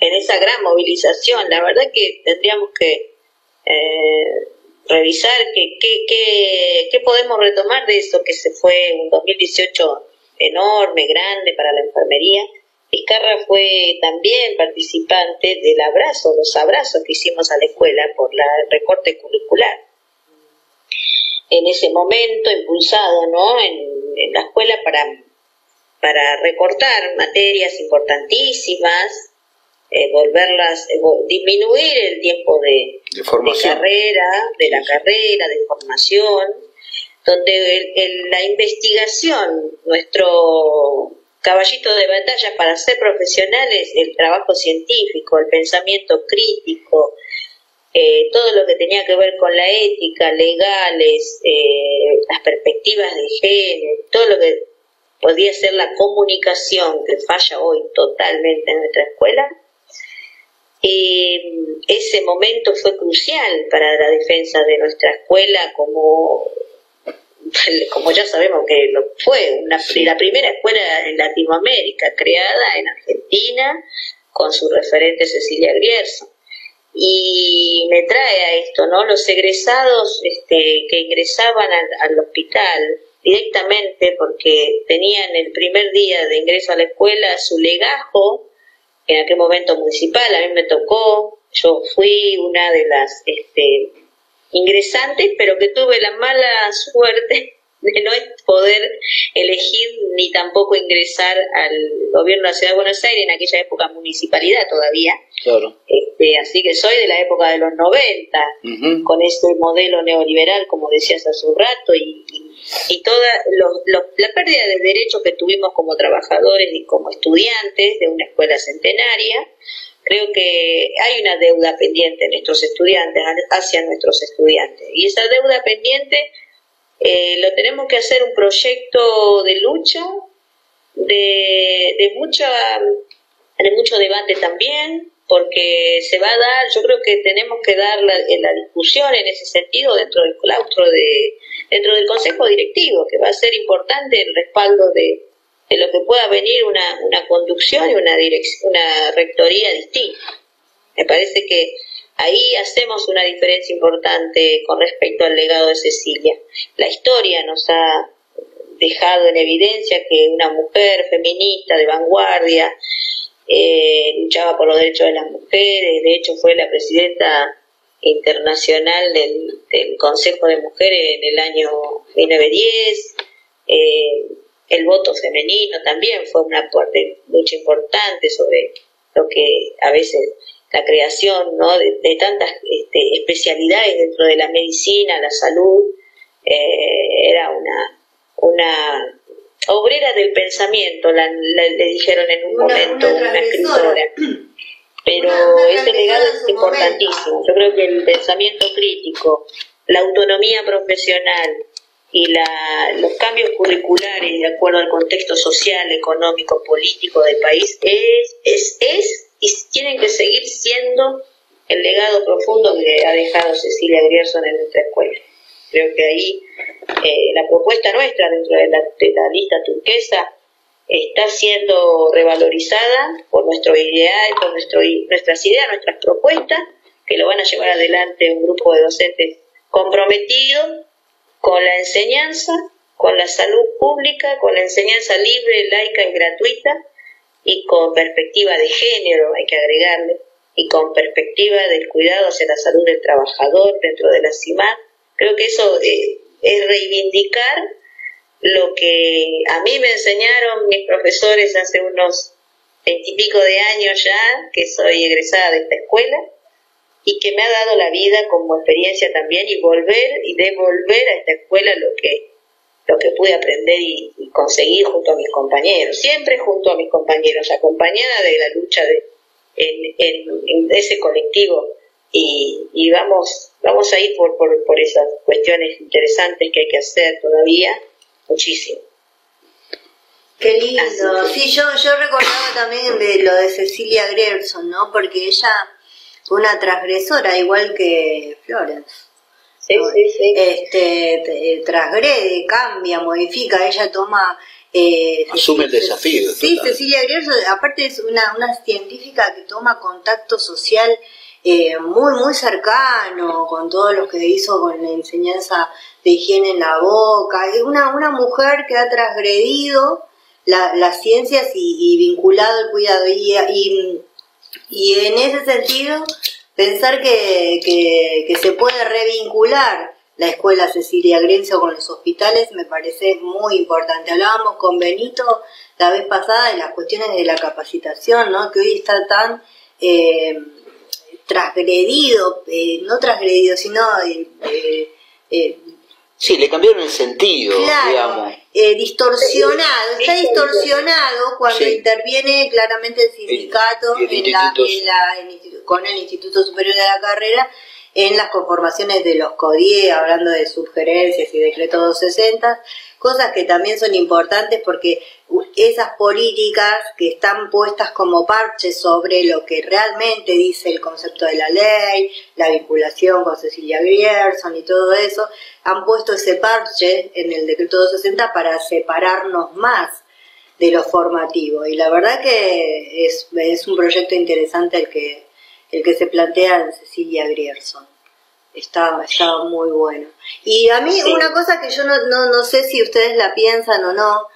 en esa gran movilización. La verdad que tendríamos que eh, revisar qué que, que, podemos retomar de eso que se fue un 2018 enorme, grande para la enfermería. Vizcarra fue también participante del abrazo, los abrazos que hicimos a la escuela por la recorte curricular. En ese momento, impulsado ¿no? en la escuela para para recortar materias importantísimas, eh, volverlas, eh, disminuir el tiempo de, carrera, de la carrera, de formación, donde la investigación, nuestro caballito de batalla para ser profesionales, el trabajo científico, el pensamiento crítico, eh, todo lo que tenía que ver con la ética, legales, las perspectivas de género, todo lo que podía ser la comunicación que falla hoy totalmente en nuestra escuela. Y ese momento fue crucial para la defensa de nuestra escuela como, (laughs) como ya sabemos que lo fue, una, la primera escuela en Latinoamérica creada en Argentina con su referente Cecilia Grierson. Y me trae a esto, ¿no? Los egresados este, que ingresaban al hospital directamente porque tenían el primer día de ingreso a la escuela su legajo, en aquel momento municipal, a mí me tocó, yo fui una de las este, ingresantes, pero que tuve la mala (laughs) suerte no poder elegir ni tampoco ingresar al gobierno de la Ciudad de Buenos Aires, en aquella época municipalidad todavía. Claro. Este, así que soy de la época de los 90, con este modelo neoliberal, como decías hace un rato, y, y, toda la pérdida de derechos que tuvimos como trabajadores y como estudiantes de una escuela centenaria. Creo que hay una deuda pendiente en nuestros estudiantes, hacia nuestros estudiantes. Y esa deuda pendiente eh, lo tenemos que hacer un proyecto de lucha, de, de, mucha, de mucho debate también, porque se va a dar, yo creo que tenemos que dar la, la discusión en ese sentido dentro del claustro de, dentro del consejo directivo, que va a ser importante el respaldo de, de lo que pueda venir una, una conducción y una, una rectoría distinta. Me parece que Ahí hacemos una diferencia importante con respecto al legado de Cecilia. La historia nos ha dejado en evidencia que una mujer feminista de vanguardia eh, luchaba por los derechos de las mujeres, de hecho fue la presidenta internacional del, Consejo de Mujeres en el año 1910. Eh, el voto femenino también fue una parte mucho importante sobre lo que a veces la creación ¿no? de, tantas este, especialidades dentro de la medicina, la salud, eh, era una, una obrera del pensamiento, le dijeron en un momento una, escritora. Pero ese legado es importantísimo. Yo creo que el pensamiento crítico, la autonomía profesional y la, los cambios curriculares de acuerdo al contexto social, económico, político del país es, es, es y tienen que seguir siendo el legado profundo que ha dejado Cecilia Grierson en nuestra escuela. Creo que ahí eh, la propuesta nuestra dentro de la, lista turquesa está siendo revalorizada por nuestro ideal, por nuestro, nuestras ideas, nuestras propuestas, que lo van a llevar adelante un grupo de docentes comprometidos con la enseñanza, con la salud pública, con la enseñanza libre, laica y gratuita, y con perspectiva de género, hay que agregarle, y con perspectiva del cuidado hacia la salud del trabajador dentro de la CIMAD. Creo que eso eh, es reivindicar lo que a mí me enseñaron mis profesores hace unos veintipico de años ya, que soy egresada de esta escuela, y que me ha dado la vida como experiencia también y volver y devolver a esta escuela lo que lo que pude aprender y, conseguir junto a mis compañeros, siempre junto a mis compañeros, acompañada de la lucha de, en, ese colectivo y, vamos, vamos a ir por, por, por esas cuestiones interesantes que hay que hacer todavía, muchísimo. Qué lindo. Sí, yo, yo recordaba también de lo de Cecilia Grierson, ¿no? Porque ella fue una transgresora, igual que Florence. Sí, sí, sí. Este, eh, transgrede, cambia, modifica, ella toma... Eh, Asume el desafío. Sí, total. Cecilia Grierson, aparte es una, una científica que toma contacto social eh, muy, muy cercano con todo lo que hizo con la enseñanza de higiene en la boca. Es una, una mujer que ha transgredido la- las ciencias y, y vinculado el cuidado. Y, y, y en ese sentido, pensar que, que, que se puede revincular la escuela Cecilia Grenzo con los hospitales me parece muy importante. Hablábamos con Benito la vez pasada de las cuestiones de la capacitación, ¿no? que hoy está tan eh, transgredido, eh, no transgredido, sino eh, eh, eh, Sí, le cambiaron el sentido, claro, digamos. eh, distorsionado, está distorsionado cuando Sí. interviene claramente el sindicato El- el en la- en la- en institu- con el Instituto Superior de la Carrera en las conformaciones de los CODIE, hablando de sugerencias y decretos 260, cosas que también son importantes porque esas políticas que están puestas como parches sobre lo que realmente dice el concepto de la ley, la vinculación con Cecilia Grierson y todo eso, han puesto ese parche en el decreto 260 para separarnos más de lo formativo. Y la verdad que es, es un proyecto interesante el que, el que se plantea en Cecilia Grierson. Está, está muy bueno. Y a mí Sí. una cosa que yo no, no, no sé si ustedes la piensan o no,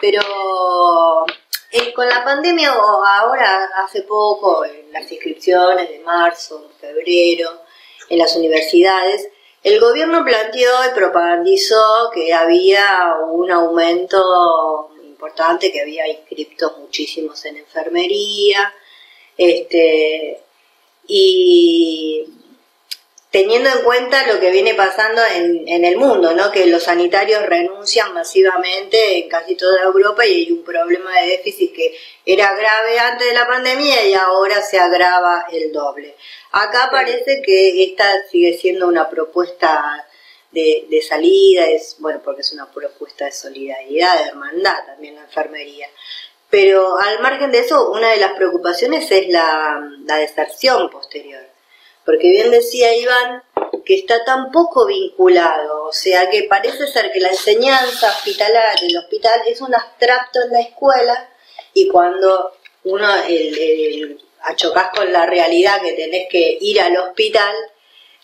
pero eh, con la pandemia o ahora hace poco, en las inscripciones de marzo, febrero, en las universidades, el gobierno planteó y propagandizó que había un aumento importante, que había inscriptos muchísimos en enfermería, este, y teniendo en cuenta lo que viene pasando en, en el mundo, ¿no? que los sanitarios renuncian masivamente en casi toda Europa y hay un problema de déficit que era grave antes de la pandemia y ahora se agrava el doble. Acá parece que esta sigue siendo una propuesta de, de salida, es bueno porque es una propuesta de solidaridad, de hermandad también la enfermería. Pero al margen de eso, una de las preocupaciones es la, deserción posterior. Porque bien decía Iván que está tan poco vinculado, o sea que parece ser que la enseñanza hospitalaria del hospital es un abstracto en la escuela y cuando uno el, el, achocás con la realidad que tenés que ir al hospital,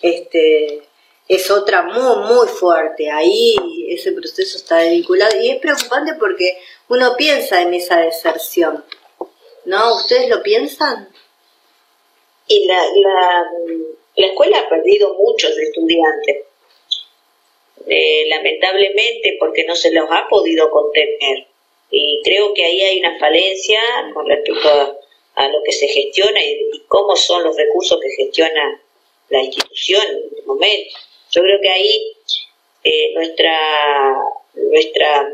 este es otra muy muy fuerte, ahí ese proceso está desvinculado y es preocupante porque uno piensa en esa deserción, ¿no? ¿Ustedes lo piensan? y la, la, la escuela ha perdido muchos estudiantes, eh, lamentablemente porque no se los ha podido contener. Y creo que ahí hay una falencia con respecto a, a lo que se gestiona y, cómo son los recursos que gestiona la institución en este momento. Yo creo que ahí eh, nuestra, nuestra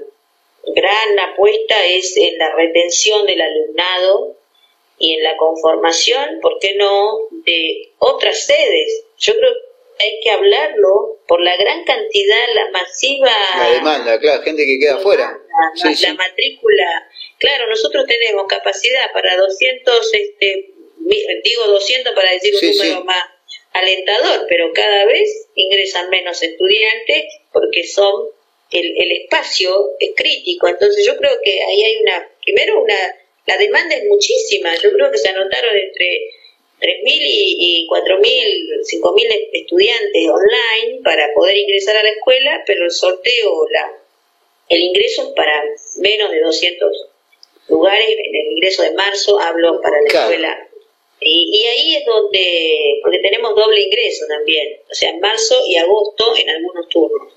gran apuesta es en la retención del alumnado y en la conformación, ¿por qué no?, de otras sedes. Yo creo que hay que hablarlo por la gran cantidad, la masiva... La demanda, claro, gente que queda afuera. La, sí, la, sí. la, matrícula. Claro, nosotros tenemos capacidad para 200, este, digo 200 para decir un sí, número más alentador, pero cada vez ingresan menos estudiantes porque son el, el espacio es crítico. Entonces yo creo que ahí hay una, primero una la demanda es muchísima. Yo creo que se anotaron entre 3.000 y, y 4.000, 5.000 estudiantes online para poder ingresar a la escuela, pero el sorteo, la, el ingreso es para menos de 200 lugares. En el ingreso de marzo hablo para la claro. escuela. Y, y, ahí es donde, porque tenemos doble ingreso también, o sea, en marzo y agosto en algunos turnos.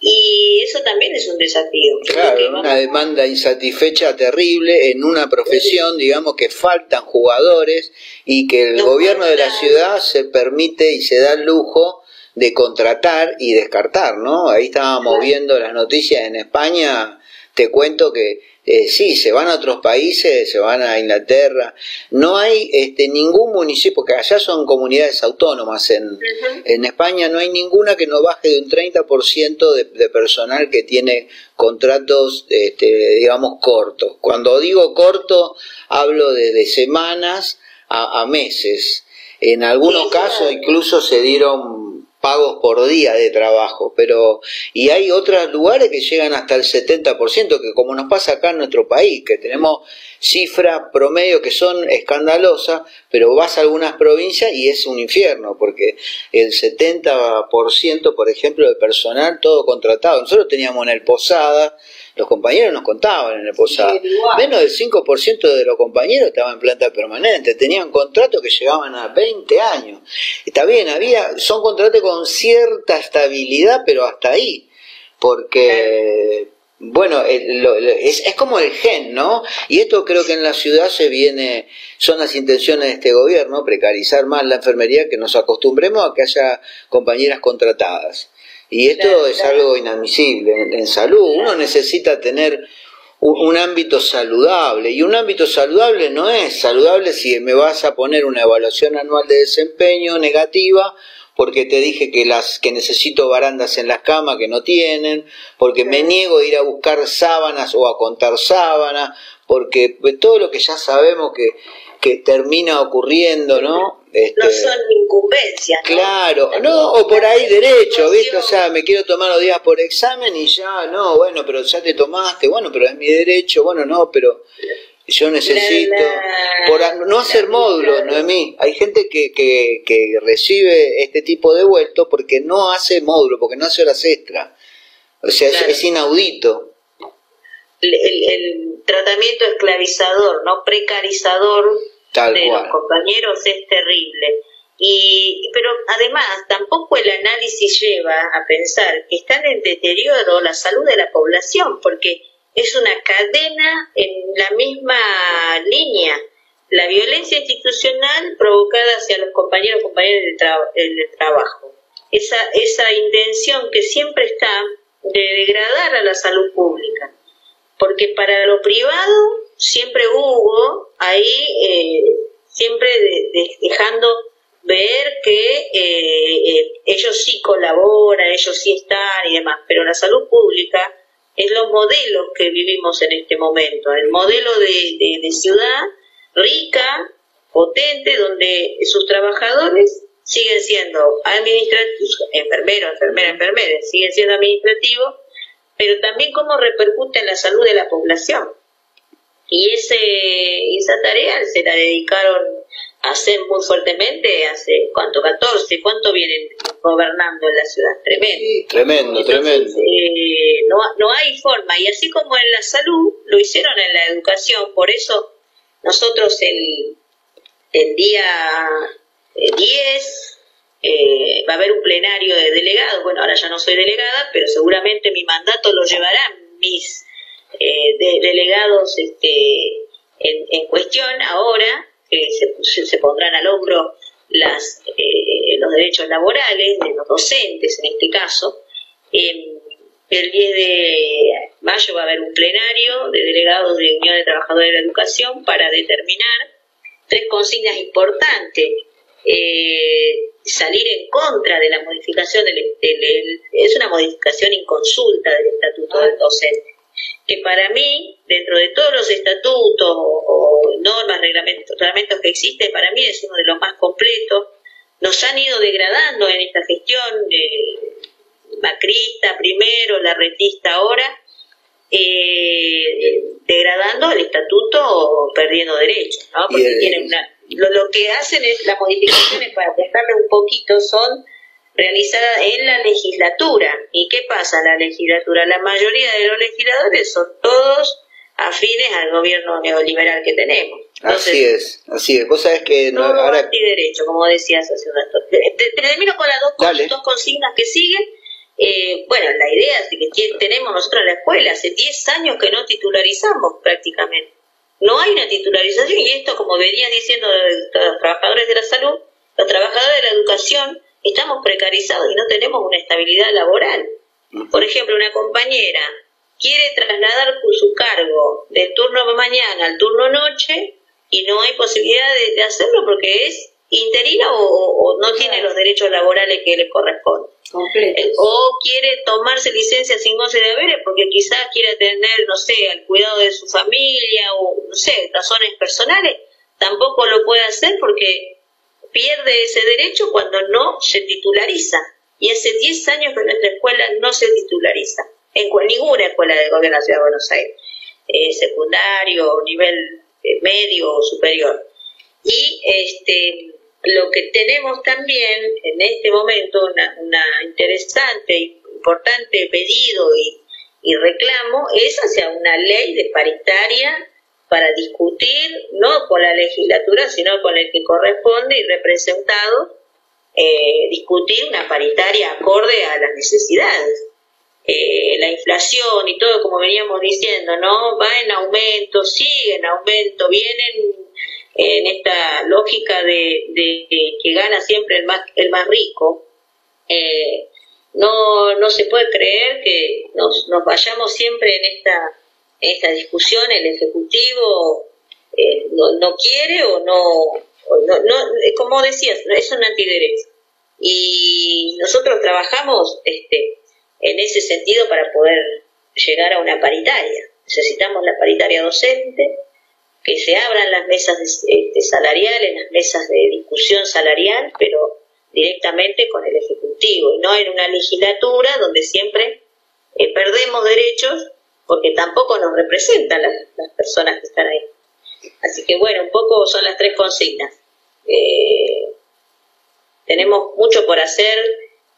Y eso también es un desafío. Yo claro, una demanda insatisfecha terrible en una profesión, digamos, que faltan jugadores y que el no gobierno falta. de la ciudad se permite y se da el lujo de contratar y descartar, ¿no? Ahí estábamos claro. viendo las noticias en España, te cuento que eh, sí, se van a otros países, se van a Inglaterra. No hay este, ningún municipio, porque allá son comunidades autónomas. En, en España no hay ninguna que no baje de un 30% de, de personal que tiene contratos, este, digamos, cortos. Cuando digo corto, hablo de, de semanas a, a meses. En algunos casos incluso se dieron pagos por día de trabajo, pero y hay otros lugares que llegan hasta el 70%, que como nos pasa acá en nuestro país, que tenemos cifras promedio que son escandalosas, pero vas a algunas provincias y es un infierno, porque el 70%, por ejemplo, de personal todo contratado. Nosotros teníamos en el Posada los compañeros nos contaban en el posado. Menos del 5% de los compañeros estaban en planta permanente, tenían contratos que llegaban a 20 años. Está bien, había, son contratos con cierta estabilidad, pero hasta ahí. Porque, bueno, es, es como el gen, ¿no? Y esto creo que en la ciudad se viene, son las intenciones de este gobierno, precarizar más la enfermería, que nos acostumbremos a que haya compañeras contratadas. Y esto es algo inadmisible en, salud. Uno necesita tener un, ámbito saludable. Y un ámbito saludable no es saludable si me vas a poner una evaluación anual de desempeño negativa porque te dije que las que necesito barandas en las camas que no tienen, porque me niego a ir a buscar sábanas o a contar sábanas, porque todo lo que ya sabemos que, que termina ocurriendo, ¿no? Este, no son incumbencias. Claro, no, o por ahí derecho, ¿viste? O sea, me quiero tomar los días por examen y ya, no, bueno, pero ya te tomaste, bueno, pero es mi derecho, bueno, no, pero yo necesito, por no hacer módulos, Noemí, hay gente que, que, que recibe este tipo de vueltos porque no hace módulo, porque no hace horas extra. O sea, es, inaudito. El, el, tratamiento esclavizador, no precarizador de los compañeros es terrible. Y, pero además tampoco el análisis lleva a pensar que está en deterioro la salud de la población, porque es una cadena en la misma línea. La violencia institucional provocada hacia los compañeros compañeras del, trabajo. Esa, esa intención que siempre está de degradar a la salud pública. Porque para lo privado siempre hubo ahí, eh, siempre dejando ver que eh, eh, ellos sí colaboran, ellos sí están y demás, pero la salud pública es los modelos que vivimos en este momento, el modelo de, de ciudad rica, potente, donde sus trabajadores siguen siendo administrativos, enfermeros, enfermeras, enfermeras, siguen siendo administrativos, pero también cómo repercute en la salud de la población. Y ese, esa tarea se la dedicaron a hacer muy fuertemente hace, ¿cuánto? 14, ¿cuánto vienen gobernando en la ciudad? Tremendo. tremendo, tremendo. Eh, no, no hay forma. Y así como en la salud, lo hicieron en la educación. Por eso nosotros el, el día 10 eh, va a haber un plenario de delegados. Bueno, ahora ya no soy delegada, pero seguramente mi mandato lo llevarán mis eh, de delegados este, en, cuestión ahora, que se, se, pondrán al hombro eh, los derechos laborales de los docentes en este caso. el 10 de mayo va a haber un plenario de delegados de Unión de Trabajadores de la Educación para determinar tres consignas importantes. Eh, salir en contra de la modificación del, es una modificación inconsulta del estatuto del docente que para mí, dentro de todos los estatutos o, normas, reglamentos, reglamentos que existen, para mí es uno de los más completos. Nos han ido degradando en esta gestión, eh, macrista primero, la retista ahora, eh, degradando el estatuto, perdiendo derechos, ¿no? Porque tienen una, lo, lo, que hacen es, las modificaciones, para prestarle un poquito, son realizada en la legislatura. ¿Y qué pasa en la legislatura? La mayoría de los legisladores son todos afines al gobierno neoliberal que tenemos. así es, así es. Vos sabés que... No, ahora... antiderecho, como decías hace un rato. Termino con las dos, dos consignas que siguen. Eh, bueno, la idea es que tenemos nosotros en la escuela, hace 10 años que no titularizamos prácticamente. No hay una titularización y esto, como venían diciendo los trabajadores de la salud, los trabajadores de la educación, estamos precarizados y no tenemos una estabilidad laboral. Por ejemplo, una compañera quiere trasladar su cargo del turno mañana al turno noche y no hay posibilidad de, hacerlo porque es interina o, no tiene los derechos laborales que le corresponden. Eh, o quiere tomarse licencia sin goce de haberes porque quizás quiere tener, no sé, al cuidado de su familia o, no sé, razones personales, tampoco lo puede hacer porque pierde ese derecho cuando no se titulariza. Y hace 10 años que nuestra escuela no se titulariza, en ninguna escuela del gobierno de la Ciudad de Buenos Aires, eh, secundario, nivel eh, medio o superior. Y este, lo que tenemos también en este momento, una, interesante e importante pedido y, y reclamo, es hacia una ley de paritaria para discutir, no con la legislatura, sino con el que corresponde y representado, eh, discutir una paritaria acorde a las necesidades. Eh, la inflación y todo, como veníamos diciendo, ¿no? Va en aumento, sigue en aumento, vienen en esta lógica de, que gana siempre el más, el más rico. Eh, no, no se puede creer que nos, nos vayamos siempre en esta, esta discusión, el Ejecutivo eh, no, no, quiere o no, no, no, como decías, es un antiderecho. Y nosotros trabajamos este, en ese sentido para poder llegar a una paritaria. Necesitamos la paritaria docente, que se abran las mesas este, salariales, las mesas de discusión salarial, pero directamente con el Ejecutivo y no en una legislatura donde siempre eh, perdemos derechos porque tampoco nos representan las, personas que están ahí. Así que bueno, un poco son las tres consignas. Eh, tenemos mucho por hacer,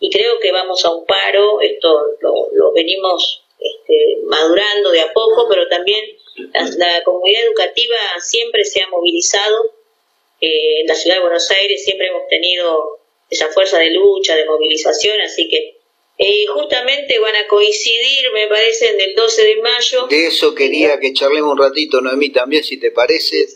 y creo que vamos a un paro, esto lo, venimos este, madurando de a poco, pero también la, comunidad educativa siempre se ha movilizado, eh, en la ciudad de Buenos Aires siempre hemos tenido esa fuerza de lucha, de movilización, así que eh, justamente van a coincidir, me parece, en el 12 de mayo. De eso quería que charlemos un ratito, Noemí, también, si te parece.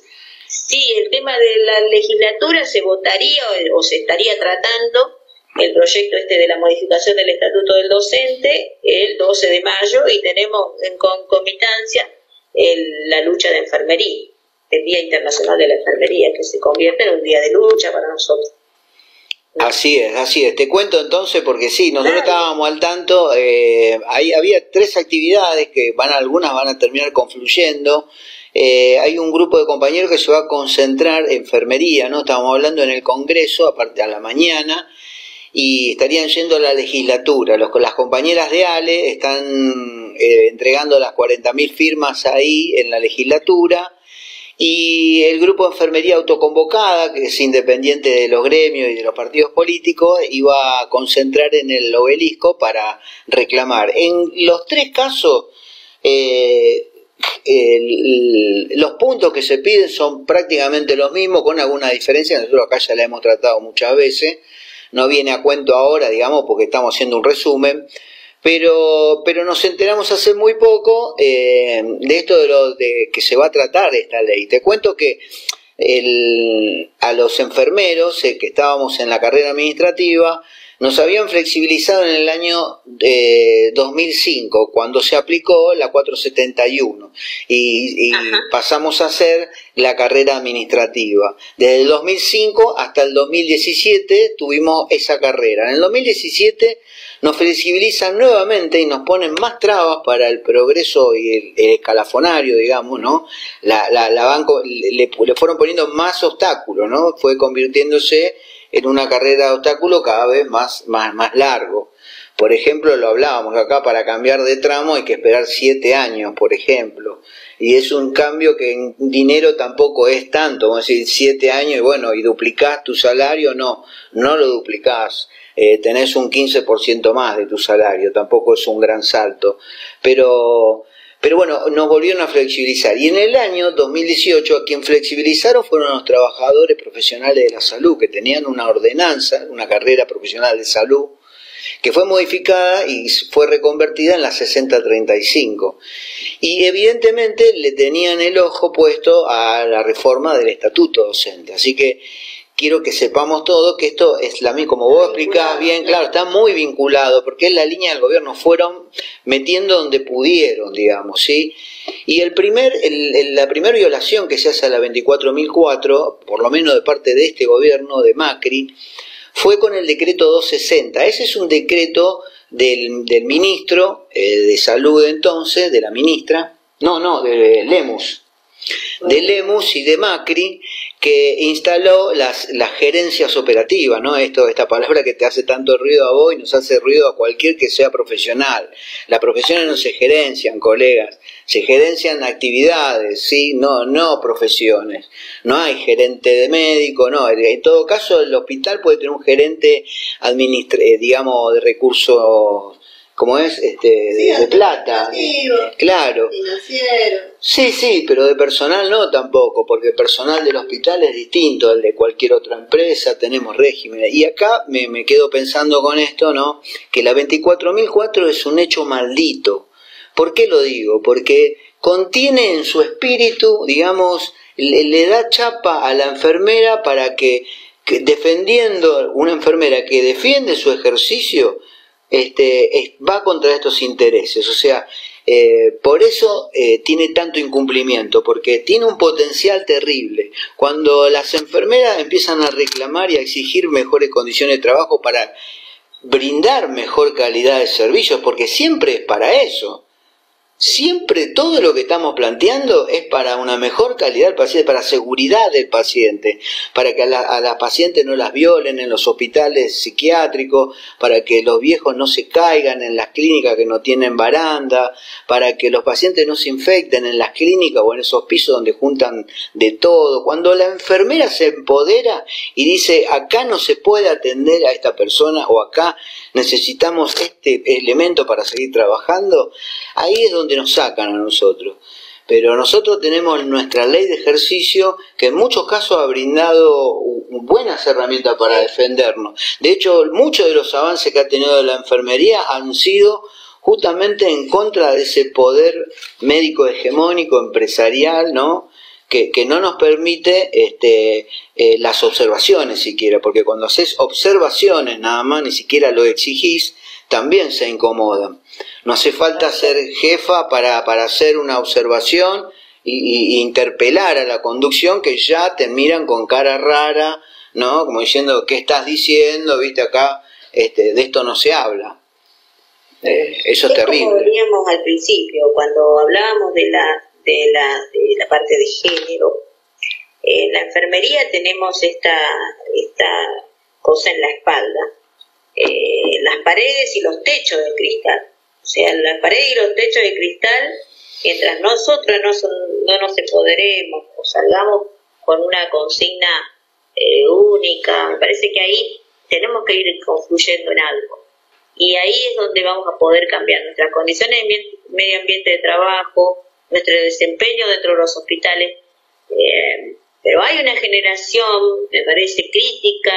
Sí, el tema de la legislatura se votaría o se estaría tratando el proyecto este de la modificación del estatuto del docente el 12 de mayo y tenemos en concomitancia la lucha de enfermería, el Día Internacional de la Enfermería, que se convierte en un día de lucha para nosotros. Así es, así es. Te cuento entonces porque sí, nosotros estábamos al tanto, eh, ahí había tres actividades que van algunas van a terminar confluyendo. Eh, hay un grupo de compañeros que se va a concentrar en enfermería, ¿no? Estábamos hablando en el Congreso, aparte a la mañana, y estarían yendo a la legislatura. Los, las compañeras de Ale están eh, entregando las 40.000 firmas ahí en la legislatura. Y el grupo de enfermería autoconvocada, que es independiente de los gremios y de los partidos políticos, iba a concentrar en el obelisco para reclamar. En los tres casos, eh, los puntos que se piden son prácticamente los mismos, con alguna diferencia, nosotros acá ya la hemos tratado muchas veces, no viene a cuento ahora, digamos, porque estamos haciendo un resumen, pero, pero nos enteramos hace muy poco eh, de esto de lo de que se va a tratar esta ley. Te cuento que el, a los enfermeros eh, que estábamos en la carrera administrativa, nos habían flexibilizado en el año 2005, cuando se aplicó la 471, y, y pasamos a hacer la carrera administrativa. Desde el 2005 hasta el 2017 tuvimos esa carrera. En el 2017 nos flexibilizan nuevamente y nos ponen más trabas para el progreso y el, escalafonario, digamos, ¿no? La, la, banco le, le, fueron poniendo más obstáculos, ¿no? Fue convirtiéndose en una carrera de obstáculos cada vez más, más, más largo. Por ejemplo, lo hablábamos acá, para cambiar de tramo hay que esperar siete años, por ejemplo. Y es un cambio que en dinero tampoco es tanto, vamos decir, siete años y bueno, y duplicás tu salario, no, no lo duplicás. Eh, tenés un 15% más de tu salario, tampoco es un gran salto. Pero pero bueno, nos volvieron a flexibilizar. Y en el año 2018 a quien flexibilizaron fueron los trabajadores profesionales de la salud, que tenían una ordenanza, una carrera profesional de salud, que fue modificada y fue reconvertida en la 6035. Y evidentemente le tenían el ojo puesto a la reforma del estatuto docente. Así que quiero que sepamos todo que esto es la misma, como vos explicás bien, claro, está muy vinculado, porque es la línea del gobierno, fueron metiendo donde pudieron, digamos, ¿sí? Y el primer, la primera violación que se hace a la 24.004, por lo menos de parte de este gobierno, de Macri, fue con el decreto 260. Ese es un decreto del, del ministro eh, de salud entonces, de la ministra, no, no, de Lemus, de Lemus y de Macri, que instaló las, las gerencias operativas, ¿no? Esto, esta palabra que te hace tanto ruido a vos y nos hace ruido a cualquier que sea profesional. Las profesiones no se gerencian, colegas, se gerencian actividades, ¿sí? No, no profesiones. No hay gerente de médico, no. En todo caso, el hospital puede tener un gerente, administre, digamos, de recursos como es este de, plata claro. sí sí pero de personal no tampoco porque el personal del hospital es distinto al de cualquier otra empresa tenemos régimen. Y acá me, me quedo pensando con esto no que la 24.004 es un hecho maldito. ¿por qué lo digo? porque contiene en su espíritu digamos le, le da chapa a la enfermera para que, que defendiendo una enfermera que defiende su ejercicio este, va contra estos intereses. O sea, eh, por eso eh, tiene tanto incumplimiento, porque tiene un potencial terrible. Cuando las enfermeras empiezan a reclamar y a exigir mejores condiciones de trabajo para brindar mejor calidad de servicios, porque siempre es para eso. Siempre todo lo que estamos planteando es para una mejor calidad del paciente, para seguridad del paciente, para que a, las la pacientes no las violen en los hospitales psiquiátricos, para que los viejos no se caigan en las clínicas que no tienen baranda, para que los pacientes no se infecten en las clínicas o en esos pisos donde juntan de todo. Cuando la enfermera se empodera y dice, acá no se puede atender a esta persona o acá necesitamos este elemento para seguir trabajando, ahí es donde nos sacan a nosotros. Pero nosotros tenemos nuestra ley de ejercicio que en muchos casos ha brindado buenas herramientas para defendernos. De hecho, muchos de los avances que ha tenido la enfermería han sido justamente en contra de ese poder médico hegemónico empresarial, ¿no? Que, no nos permite este, eh, las observaciones siquiera, porque cuando haces observaciones nada más, ni siquiera lo exigís, también se incomodan. No hace falta ser jefa para, para hacer una observación y, interpelar a la conducción que ya te miran con cara rara, ¿no? Como diciendo, ¿qué estás diciendo? Viste acá, este, de esto no se habla. Eh, eso es, terrible. Como veníamos al principio, cuando hablábamos de la, de la, de la parte de género, en la enfermería tenemos esta, esta cosa en la espalda, eh, las paredes y los techos de cristal. O sea, las paredes y los techos de cristal, mientras nosotros no, no nos empoderemos o salgamos con una consigna eh, única, me parece que ahí tenemos que ir confluyendo en algo. Y ahí es donde vamos a poder cambiar nuestras condiciones de medio ambiente de trabajo, nuestro desempeño dentro de los hospitales. Eh, pero hay una generación, me parece, crítica,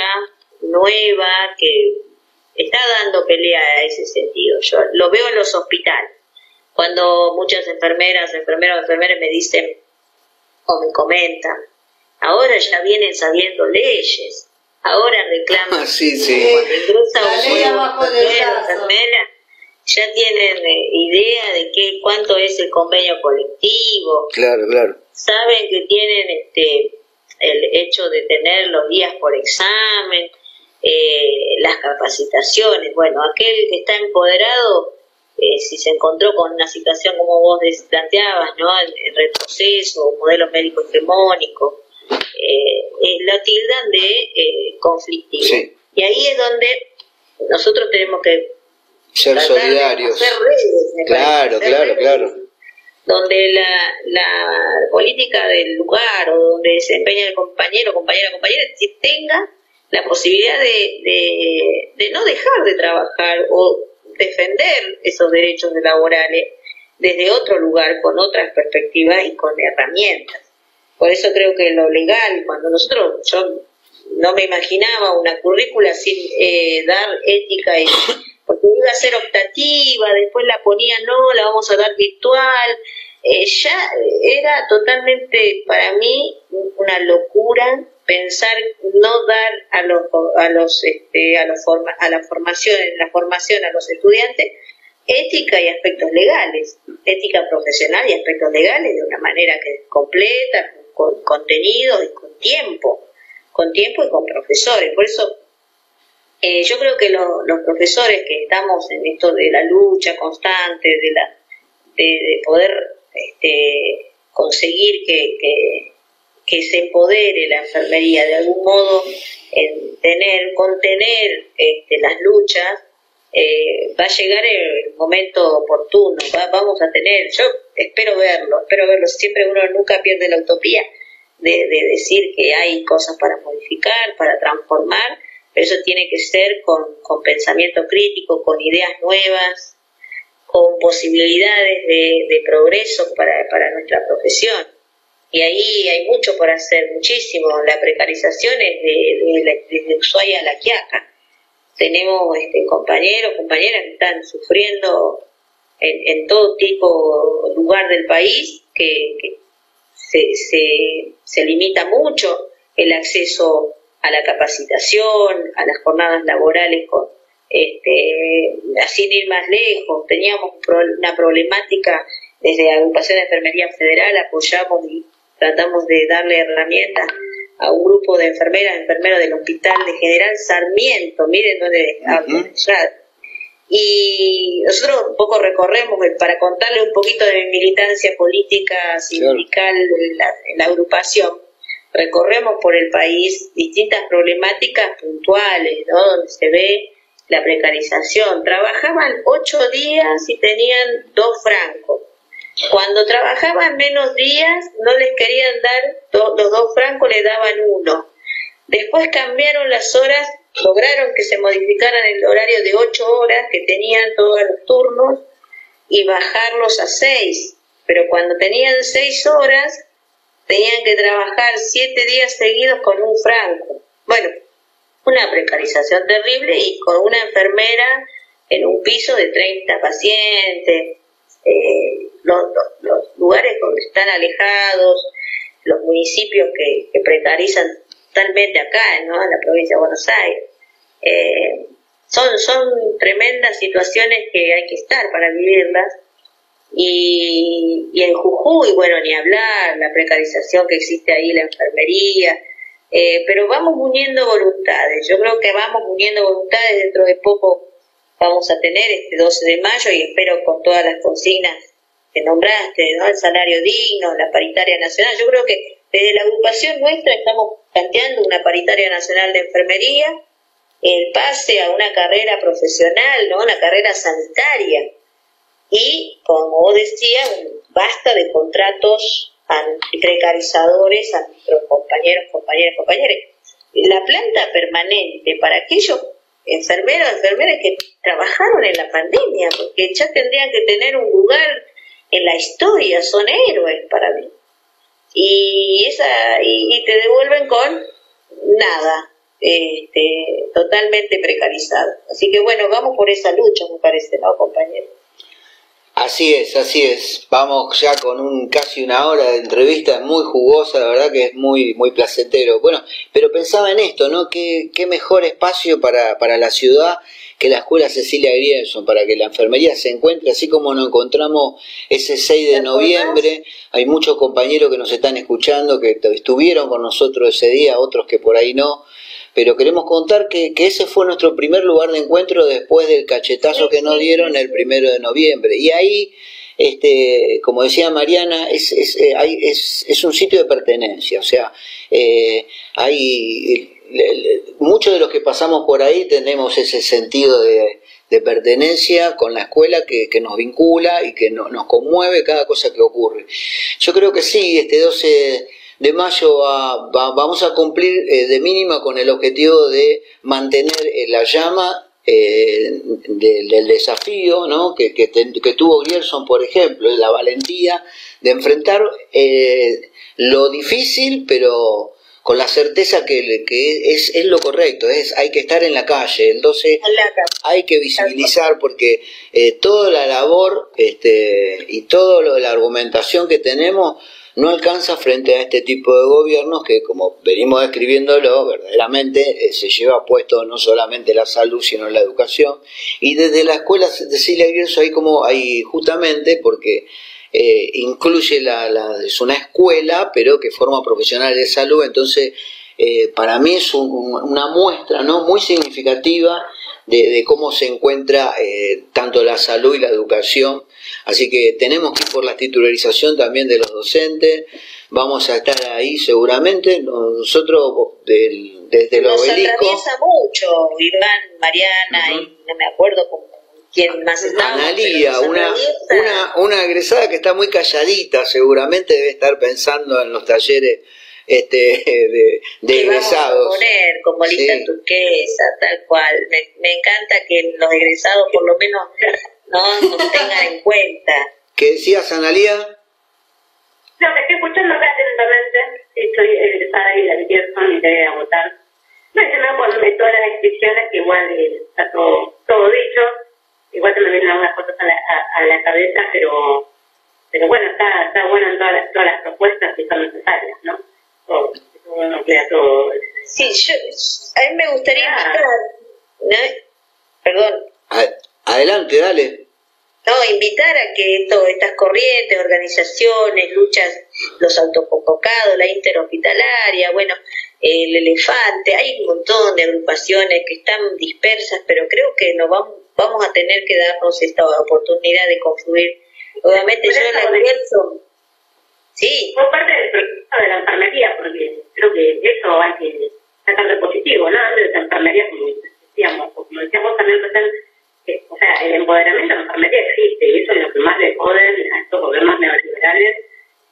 nueva, que está dando pelea a ese sentido. Yo lo veo en los hospitales. Cuando muchas enfermeras, enfermeros, enfermeras me dicen o me comentan, ahora ya vienen sabiendo leyes, ahora reclaman. Ah, sí, sí. enfermera, ya tienen eh, idea de qué cuánto es el convenio colectivo. Claro, claro. Saben que tienen este el hecho de tener los días por examen, eh, las capacitaciones. Bueno, aquel que está empoderado, eh, si se encontró con una situación como vos planteabas, ¿no? El, retroceso, modelo médico hegemónico, eh, la tildan de conflictivo. Y ahí es donde nosotros tenemos que ser solidarios. redes, claro, claro, claro. Donde la, la política del lugar o donde se empeña el compañero, compañera, compañera, tenga la posibilidad de, de, no dejar de trabajar o defender esos derechos laborales desde otro lugar, con otras perspectivas y con herramientas. Por eso creo que lo legal, cuando nosotros, yo no me imaginaba una currícula sin eh, dar ética, y, porque iba a ser optativa, después la ponía, no, la vamos a dar virtual, eh, ya era totalmente para mí una locura pensar no dar a los a los este, a, los forma, a la formación la formación a los estudiantes ética y aspectos legales ética profesional y aspectos legales de una manera que completa con contenido y con tiempo con tiempo y con profesores. Por eso eh, yo creo que los profesores que estamos en esto de la lucha constante de la de, poder este, conseguir que se empodere la enfermería de algún modo en tener, contener este, las luchas, eh, va a llegar el momento oportuno, vamos a tener, yo espero verlo, espero verlo, siempre uno nunca pierde la utopía de, decir que hay cosas para modificar, para transformar, pero eso tiene que ser con, pensamiento crítico, con ideas nuevas, posibilidades de, progreso para nuestra profesión y ahí hay mucho por hacer, muchísimo. La precarización es de, Ushuaia a La Quiaca. Tenemos este, compañeros, compañeras que están sufriendo en, todo tipo, lugar del país, que, se, se, se limita mucho el acceso a la capacitación, a las jornadas laborales con, este, sin ir más lejos, teníamos una problemática desde la agrupación de enfermería federal, apoyamos y tratamos de darle herramientas a un grupo de enfermeras, enfermeros del Hospital de General Sarmiento, miren dónde ya. Y nosotros un poco recorremos, eh, para contarle un poquito de mi militancia política, sindical en la, agrupación, recorremos por el país distintas problemáticas puntuales, ¿no? Donde se ve la precarización. Trabajaban ocho días y tenían dos francos. Cuando trabajaban menos días, no les querían dar los dos francos, le daban uno. Después cambiaron las horas, lograron que se modificaran el horario de ocho horas que tenían todos los turnos y bajarlos a seis. Pero cuando tenían seis horas, tenían que trabajar siete días seguidos con un franco. Bueno, una precarización terrible y con una enfermera en un piso de 30 pacientes. Eh, los, lugares donde están alejados, los municipios que, precarizan totalmente acá, ¿no? en la provincia de Buenos Aires. Eh, son, son tremendas situaciones que hay que estar para vivirlas. Y, y en Jujuy, bueno, ni hablar, la precarización que existe ahí, la enfermería, eh, pero vamos uniendo voluntades. Yo creo que vamos uniendo voluntades. Dentro de poco vamos a tener este 12 de mayo y espero con todas las consignas que nombraste, ¿no? El salario digno, la paritaria nacional. Yo creo que desde la agrupación nuestra estamos planteando una paritaria nacional de enfermería, el pase a una carrera profesional, ¿no? Una carrera sanitaria. Y, como vos decías, basta de contratos precarizadores a nuestros compañeros, compañeras, compañeros. La planta permanente para aquellos enfermeros, enfermeras que trabajaron en la pandemia, porque ya tendrían que tener un lugar en la historia, son héroes para mí. Y, esa, y, te devuelven con nada, este, totalmente precarizado. Así que bueno, vamos por esa lucha, me parece, ¿no, compañero? Así es, así es. Vamos ya con un casi una hora de entrevista muy jugosa, la verdad que es muy muy placentero. Bueno, pero pensaba en esto, ¿no? Qué, qué mejor espacio para, para la ciudad que la escuela Cecilia Grierson, para que la enfermería se encuentre, así como nos encontramos ese 6 de noviembre. Hay muchos compañeros que nos están escuchando, que estuvieron con nosotros ese día, otros que por ahí no. Pero queremos contar que, ese fue nuestro primer lugar de encuentro después del cachetazo que nos dieron el primero de noviembre. Y ahí este, como decía Mariana, es, es, eh, es, un sitio de pertenencia, o sea, eh, hay muchos de los que pasamos por ahí tenemos ese sentido de, pertenencia con la escuela que, nos vincula y que nos conmueve cada cosa que ocurre. Yo creo que sí, este 12 de mayo vamos a cumplir eh, de mínima con el objetivo de mantener eh, la llama eh, del desafío ¿no? que, que, tuvo Grierson, por ejemplo, la valentía de enfrentar lo difícil, pero con la certeza que, que es, es, lo correcto, es hay que estar en la calle, entonces hay que visibilizar porque eh, toda la labor este, y toda la argumentación que tenemos no alcanza frente a este tipo de gobiernos que, como venimos describiéndolo, verdaderamente eh, se lleva puesto no solamente la salud, sino la educación. Y desde la escuela de Grieso hay como, justamente, porque eh, incluye la, la, es una escuela, pero que forma profesionales de salud, entonces eh, para mí es una muestra ¿no? muy significativa de, cómo se encuentra eh, tanto la salud y la educación. Así que tenemos que ir por la titularización también de los docentes. Vamos a estar ahí seguramente. Nosotros desde el Nos atraviesa mucho, Iván, Mariana, y no me acuerdo cómo quién más está. Analía, una, una, una egresada que está muy calladita, seguramente debe estar pensando en los talleres este, (laughs) de, de egresados. Vamos a poner como lista turquesa, tal cual. Me, me, encanta que los egresados por lo menos no nos tengan en cuenta. ¿Qué decías, Analía? No, me estoy escuchando acá atentamente. Estoy egresada y la Pearson y te voy a votar. No, se me ponen todas las inscripciones, que igual está todo, todo dicho. Igual se me vienen algunas cosas a la, a, a la cabeza, pero pero bueno, está, está bueno en todas las, todas las propuestas que son necesarias, ¿no? Sí, yo, a mí me gustaría ah. invitar, perdón. Adelante, dale. No, invitar a que esto, estas corrientes, organizaciones, luchas, los autoconvocados, la interhospitalaria, bueno, el elefante, hay un montón de agrupaciones que están dispersas, pero creo que nos vamos, vamos a tener que darnos esta oportunidad de confluir. Obviamente yo la pienso Sí. Fue parte del proceso de la enfermería, porque creo que eso hay que sacar de positivo, ¿no? De la enfermería, como decíamos, como decíamos también o sea, el empoderamiento de la enfermería existe, y eso es lo que más le joden a estos gobiernos neoliberales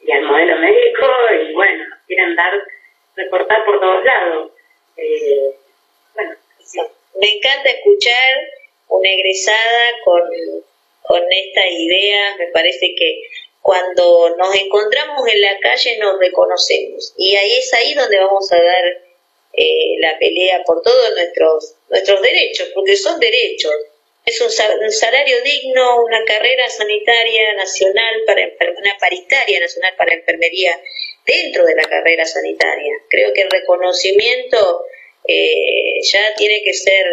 y al modelo médico, y bueno, quieren dar, recortar por todos lados. Eh, bueno, Me encanta escuchar una egresada con, con esta idea, me parece que cuando nos encontramos en la calle nos reconocemos. Y ahí es ahí donde vamos a dar eh, la pelea por todos nuestros nuestros derechos porque son derechos es un, salario digno una carrera sanitaria nacional para una paritaria nacional para enfermería dentro de la carrera sanitaria creo que el reconocimiento eh, ya tiene que ser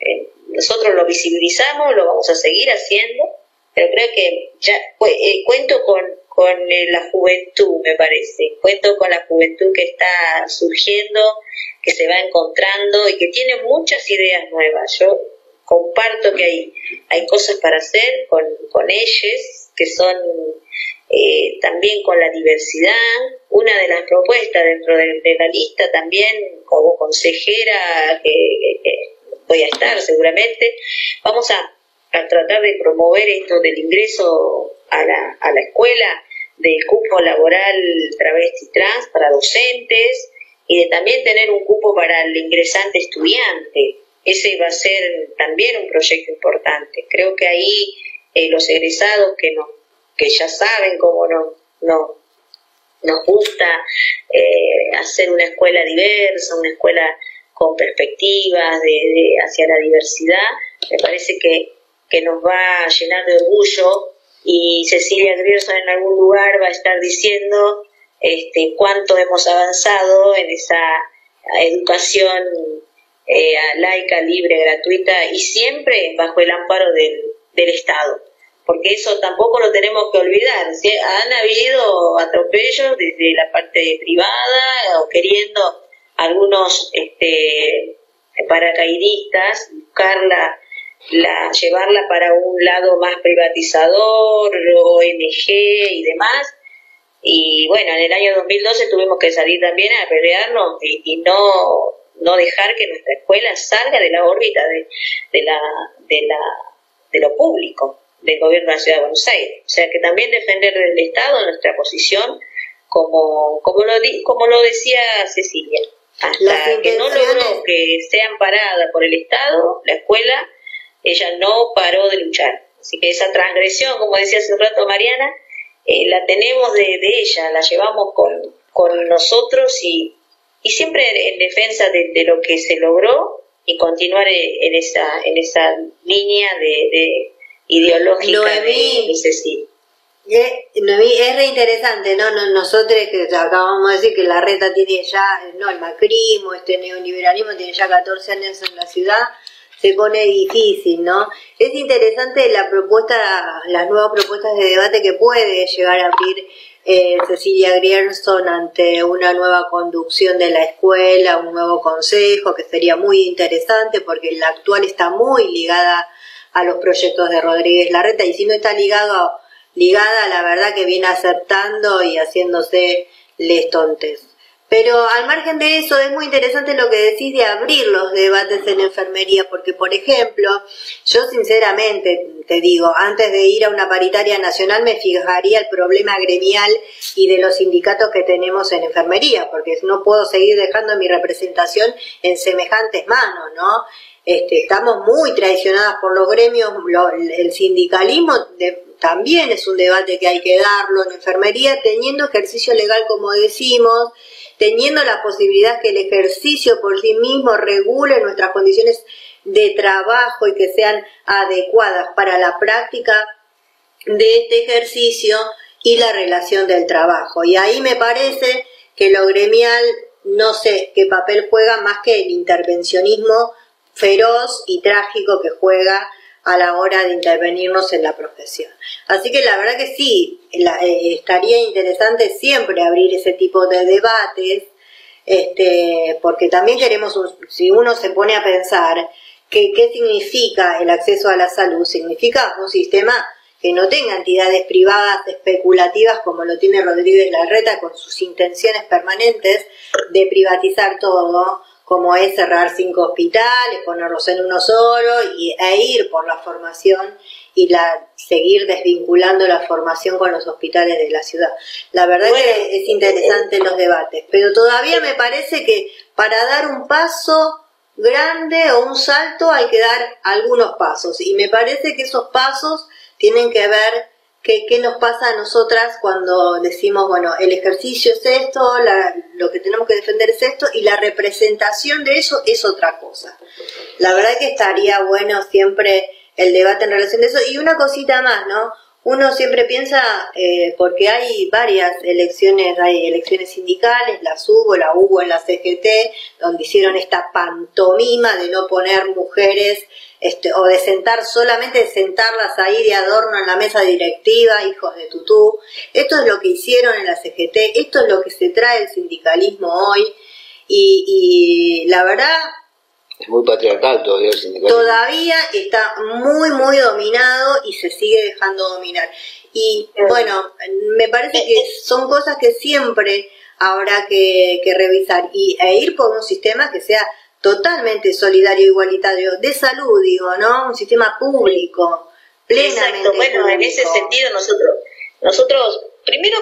eh, nosotros lo visibilizamos lo vamos a seguir haciendo pero creo que ya eh, cuento con, con eh, la juventud, me parece, cuento con la juventud que está surgiendo, que se va encontrando y que tiene muchas ideas nuevas. Yo comparto que hay, hay cosas para hacer con, con ellos, que son eh, también con la diversidad. Una de las propuestas dentro de, la lista también, como consejera, que voy a estar seguramente, vamos a a tratar de promover esto del ingreso a la, a la escuela, del cupo laboral travesti trans para docentes y de también tener un cupo para el ingresante estudiante. Ese va a ser también un proyecto importante. Creo que ahí eh, los egresados que, no, que ya saben cómo no, no, nos gusta eh, hacer una escuela diversa, una escuela con perspectivas de, hacia la diversidad, me parece que que nos va a llenar de orgullo y Cecilia Grierson en algún lugar va a estar diciendo este, cuánto hemos avanzado en esa educación eh, laica, libre, gratuita y siempre bajo el amparo del, del Estado. Porque eso tampoco lo tenemos que olvidar. Han habido atropellos desde la parte privada o queriendo algunos este, paracaidistas buscarla la, llevarla para un lado más privatizador, ONG y demás. Y bueno, en el año 2012 tuvimos que salir también a pelearnos y, no, no dejar que nuestra escuela salga de la órbita de, de, la, de, la, de lo público del gobierno de la Ciudad de Buenos Aires. O sea que también defender del Estado nuestra posición, como, como, lo, como lo decía Cecilia, hasta que no logró que sea amparada por el Estado, la escuela ella no paró de luchar. Así que esa transgresión, como decía hace un rato Mariana, eh, la tenemos de, ella, la llevamos con, con nosotros y, y siempre en defensa de, lo que se logró y continuar en esa, en esa línea de, ideológica de, es re interesante, ¿no? Nosotros que acabamos de decir que la reta tiene ya, no, el macrismo, este neoliberalismo tiene ya 14 años en la ciudad, se pone difícil, ¿no? Es interesante la propuesta, las nuevas propuestas de debate que puede llegar a abrir eh, Cecilia Grierson ante una nueva conducción de la escuela, un nuevo consejo, que sería muy interesante porque la actual está muy ligada a los proyectos de Rodríguez Larreta y si no está ligado ligada la verdad que viene aceptando y haciéndose lestontes. Pero al margen de eso, es muy interesante lo que decís de abrir los debates en enfermería, porque, por ejemplo, yo sinceramente te digo, antes de ir a una paritaria nacional me fijaría el problema gremial y de los sindicatos que tenemos en enfermería, porque no puedo seguir dejando mi representación en semejantes manos, ¿no? Este, estamos muy traicionadas por los gremios, el sindicalismo de, también es un debate que hay que darlo en enfermería, teniendo ejercicio legal como decimos, teniendo la posibilidad que el ejercicio por sí mismo regule nuestras condiciones de trabajo y que sean adecuadas para la práctica de este ejercicio y la relación del trabajo. Y ahí me parece que lo gremial no sé qué papel juega más que el intervencionismo feroz y trágico que juega a la hora de intervenirnos en la profesión. Así que la verdad que sí, eh, estaría interesante siempre abrir ese tipo de debates, este, porque también queremos, si uno se pone a pensar que, qué significa el acceso a la salud, significa un sistema que no tenga entidades privadas especulativas como lo tiene Rodríguez Larreta con sus intenciones permanentes de privatizar todo, como es cerrar cinco hospitales, ponerlos en uno solo y, e ir por la formación y la seguir desvinculando la formación con los hospitales de la ciudad. La verdad que es interesante los debates, pero todavía me parece que para dar un paso grande o un salto hay que dar algunos pasos y me parece que esos pasos tienen que ver ¿Qué, nos pasa a nosotras cuando decimos, bueno, el ejercicio es esto, lo que tenemos que defender es esto y la representación de eso es otra cosa? La verdad que estaría bueno siempre el debate en relación a eso. Y una cosita más, ¿no? Uno siempre piensa, eh, porque hay varias elecciones, hay elecciones sindicales, las hubo, la hubo en la CGT, donde hicieron esta pantomima de no poner mujeres este, o de sentar solamente de sentarlas ahí de adorno en la mesa directiva, hijos de tutú. Esto es lo que hicieron en la CGT, esto es lo que se trae el sindicalismo hoy y, la verdad... Es muy patriarcal todavía el sindicalismo. Todavía está muy, muy dominado y se sigue dejando dominar. Y bueno, me parece que son cosas que siempre habrá que, que revisar y, e ir por un sistema que sea totalmente solidario e igualitario, de salud, digo, ¿no? Un sistema público, plenamente Exacto. Bueno, en ese sentido nosotros, nosotros, primero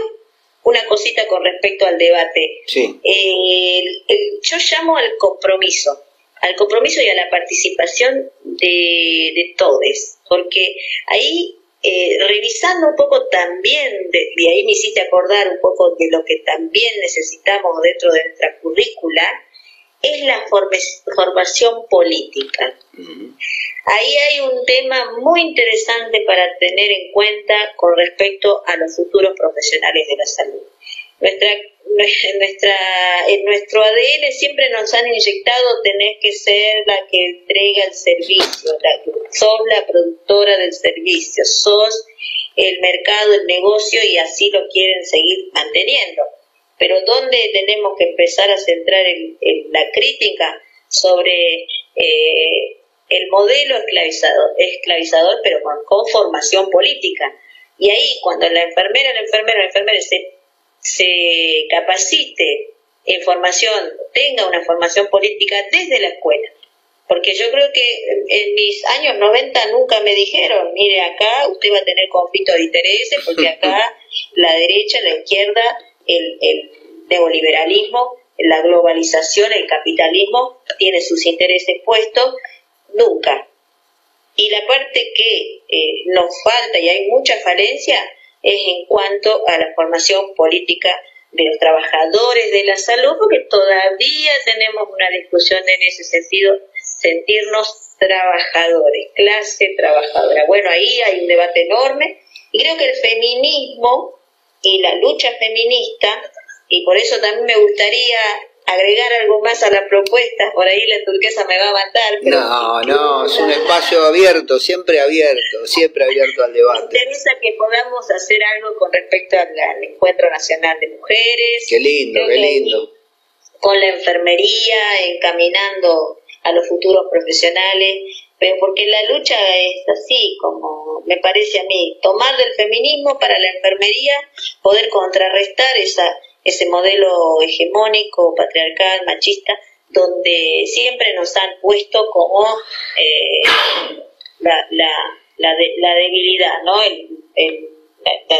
una cosita con respecto al debate. Sí. yo llamo al compromiso, al compromiso y a la participación de, de todos, porque ahí, eh, revisando un poco también, de, y ahí me hiciste acordar un poco de lo que también necesitamos dentro de nuestra currícula, es la formación política. Ahí hay un tema muy interesante para tener en cuenta con respecto a los futuros profesionales de la salud. Nuestra, nuestra, en nuestro ADN siempre nos han inyectado tenés que ser la que entrega el servicio, la que sos la productora del servicio, sos el mercado, el negocio y así lo quieren seguir manteniendo pero ¿dónde tenemos que empezar a centrar la crítica sobre eh, el modelo esclavizador, esclavizador pero con, formación política? Y ahí cuando la enfermera, el enfermero, la enfermera se, se capacite en formación, tenga una formación política desde la escuela. Porque yo creo que en mis años 90 nunca me dijeron, mire acá usted va a tener conflicto de intereses porque acá (laughs) la derecha, la izquierda el, el neoliberalismo, la globalización, el capitalismo tiene sus intereses puestos, nunca. Y la parte que eh, nos falta y hay mucha falencia es en cuanto a la formación política de los trabajadores de la salud, porque todavía tenemos una discusión en ese sentido, sentirnos trabajadores, clase trabajadora. Bueno, ahí hay un debate enorme y creo que el feminismo y la lucha feminista, y por eso también me gustaría agregar algo más a la propuesta, por ahí la turquesa me va a matar. no, no, es un espacio abierto, siempre abierto, siempre abierto al debate. Me interesa que podamos hacer algo con respecto al, Encuentro Nacional de Mujeres. Qué lindo, qué lindo. Con la enfermería, encaminando a los futuros profesionales, pero porque la lucha es así, como me parece a mí, tomar del feminismo para la enfermería, poder contrarrestar esa ese modelo hegemónico, patriarcal, machista, donde siempre nos han puesto como eh, la, la, la, debilidad, ¿no?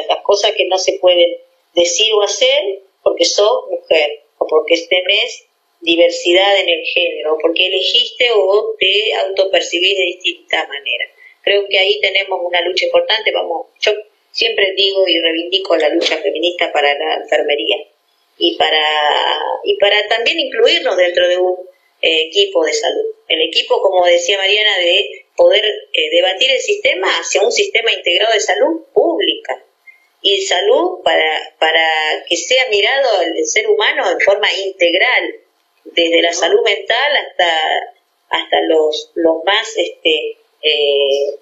las cosas que no se pueden decir o hacer porque sos mujer o porque tenés diversidad en el género, o porque elegiste o te autopercibís de distinta manera. Creo que ahí tenemos una lucha importante, vamos, yo siempre digo y reivindico la lucha feminista para la enfermería y para, y para también incluirnos dentro de un eh, equipo de salud. El equipo, como decía Mariana, de poder eh, debatir el sistema hacia un sistema integrado de salud pública y salud para, para que sea mirado el ser humano de forma integral, desde la salud mental hasta, hasta los, los más este, eh,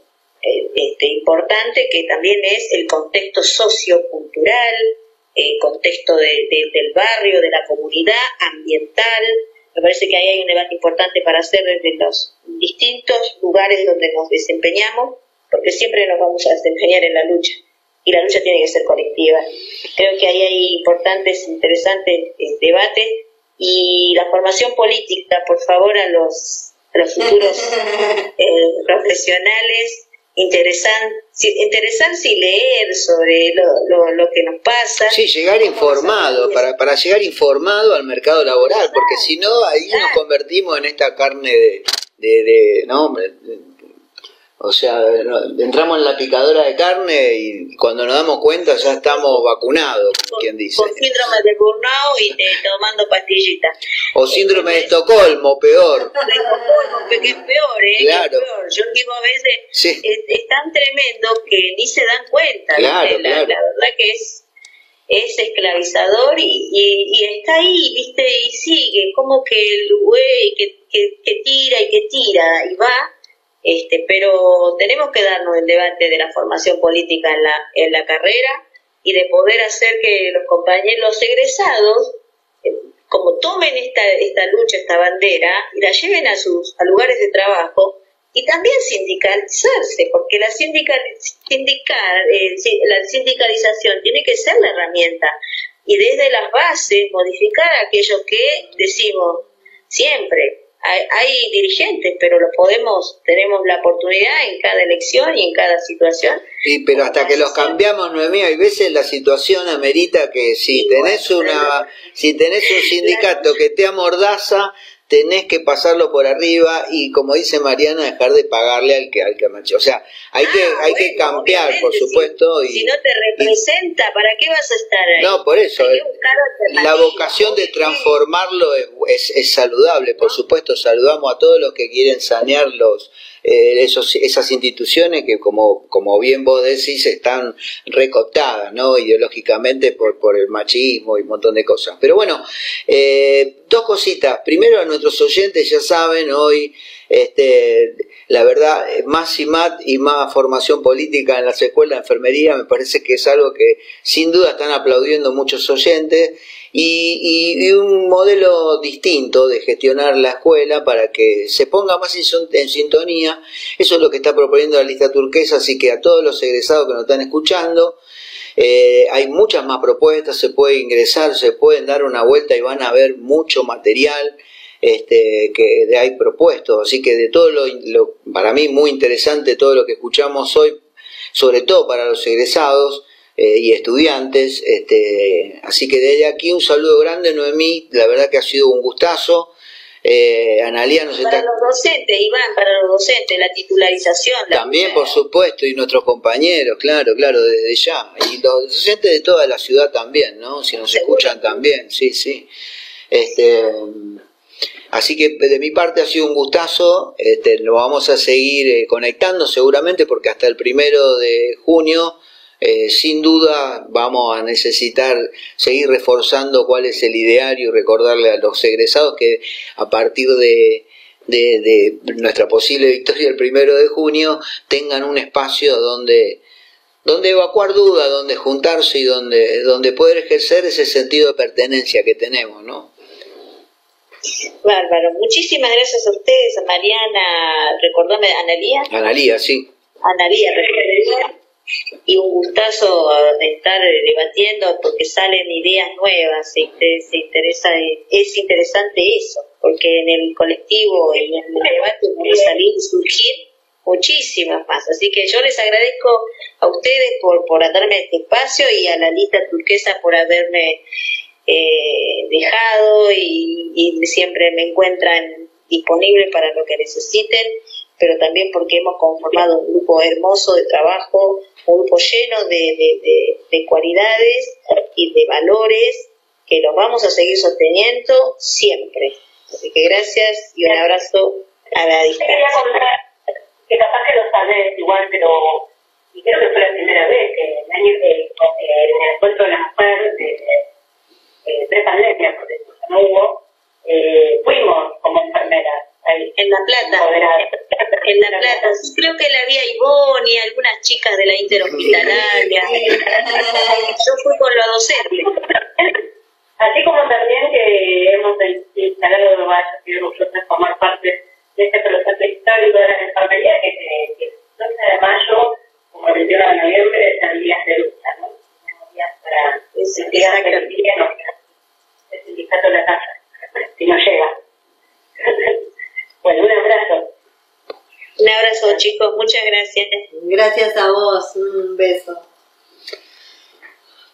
este, importante, que también es el contexto sociocultural, eh, contexto de, del barrio, de la comunidad, ambiental. Me parece que ahí hay un debate importante para hacer desde los distintos lugares donde nos desempeñamos, porque siempre nos vamos a desempeñar en la lucha y la lucha tiene que ser colectiva. Creo que ahí hay importantes, interesantes eh, debates y la formación política, por favor, a los, a los futuros (laughs) eh, profesionales interesante, interesante y leer sobre lo, lo, que nos pasa. Sí, llegar informado, para, para llegar informado al mercado laboral, porque si no, ahí nos convertimos en esta carne de, de, de no, o sea, entramos en la picadora de carne y cuando nos damos cuenta ya estamos vacunados, como quien dice. Con síndrome de burnout y tomando pastillitas. O síndrome de Estocolmo, peor. De Estocolmo, que es peor, ¿eh? Claro. Yo digo a veces, es, tan tremendo que ni se dan cuenta. Claro, la, la, verdad que es, es esclavizador y, y, está ahí, ¿viste? Y sigue, como que el güey que, que, que tira y que tira y va este, pero tenemos que darnos el debate de la formación política en la, en la carrera y de poder hacer que los compañeros egresados, eh, como tomen esta, esta lucha, esta bandera, y la lleven a sus a lugares de trabajo y también sindicalizarse, porque la, sindical, sindical, eh, la sindicalización tiene que ser la herramienta y desde las bases modificar aquello que decimos siempre, hay, dirigentes, pero lo podemos, tenemos la oportunidad en cada elección y en cada situación. Sí, pero hasta que los cambiamos, Noemí, hay veces la situación amerita que si tenés una, si tenés un sindicato que te amordaza, tenés que pasarlo por arriba y como dice Mariana dejar de pagarle al que al que O sea, hay que ah, hay que cambiar, por supuesto. Si, y, si no te representa, ¿para qué vas a estar ahí? No, por eso. Eh, la vocación de transformarlo es, es, saludable, por supuesto. Saludamos a todos los que quieren sanear los eh, esos, esas instituciones que, como, como bien vos decís, están recotadas ¿no? ideológicamente por, por el machismo y un montón de cosas. Pero bueno, eh, dos cositas. Primero, a nuestros oyentes ya saben, hoy este, la verdad, más más y más formación política en las escuelas de enfermería me parece que es algo que sin duda están aplaudiendo muchos oyentes y, un modelo distinto de gestionar la escuela para que se ponga más en, sintonía. Eso es lo que está proponiendo la lista turquesa, así que a todos los egresados que nos están escuchando, eh, hay muchas más propuestas, se puede ingresar, se pueden dar una vuelta y van a ver mucho material este, que hay propuesto. Así que de todo lo, para mí muy interesante todo lo que escuchamos hoy, sobre todo para los egresados eh, y estudiantes. Este, así que desde aquí un saludo grande, Noemí. La verdad que ha sido un gustazo. Eh, Analia nos para los docentes, Iván, para los docentes, la titularización. También, por supuesto, y nuestros compañeros, claro, claro, desde ya. Y los docentes de toda la ciudad también, ¿no? Si nos escuchan también, sí, sí. Este, así que de mi parte ha sido un gustazo, este, lo vamos a seguir eh, conectando seguramente porque hasta el primero de junio eh, sin duda vamos a necesitar seguir reforzando cuál es el ideario y recordarle a los egresados que a partir de, nuestra posible victoria el primero de junio tengan un espacio donde donde evacuar dudas, donde juntarse y donde, donde poder ejercer ese sentido de pertenencia que tenemos, ¿no? Bárbaro. Muchísimas gracias a ustedes, a Mariana, recordame, Analía. Analía, sí. Analía, recordame y un gustazo estar debatiendo porque salen ideas nuevas, se, interesa, es interesante eso, porque en el colectivo, en el debate puede salir y surgir muchísimas más. Así que yo les agradezco a ustedes por, por darme este espacio y a la lista turquesa por haberme eh, dejado y, y siempre me encuentran disponible para lo que necesiten pero también porque hemos conformado un grupo hermoso de trabajo, un grupo lleno de, cualidades y de valores que los vamos a seguir sosteniendo siempre. Así que gracias y un abrazo a la distancia. que capaz que lo sabes igual, pero y creo que fue la primera vez que en el, año, eh, en el encuentro de la mujer de, de, de pandemia, porque no hubo, eh, fuimos como enfermeras en La Plata. En La Plata. Creo que la vi a Ivonne y algunas chicas de la interhospitalaria. Yo fui con los docentes. Así como también que hemos instalado varios nosotros formar parte de este proceso histórico de la enfermería que, que, el 12 de mayo, como el 21 de noviembre, es el día de lucha, ¿no? Días para investigar que los días el sindicato de la casa, si no llega. Bueno, un abrazo. Un abrazo, chicos. Muchas gracias. Gracias a vos. Un beso.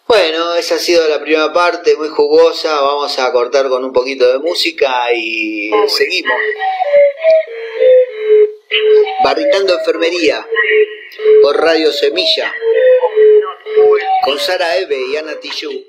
Bueno, esa ha sido la primera parte, muy jugosa. Vamos a cortar con un poquito de música y seguimos. Barritando Enfermería por Radio Semilla con Sara Eve y Ana Tijoux.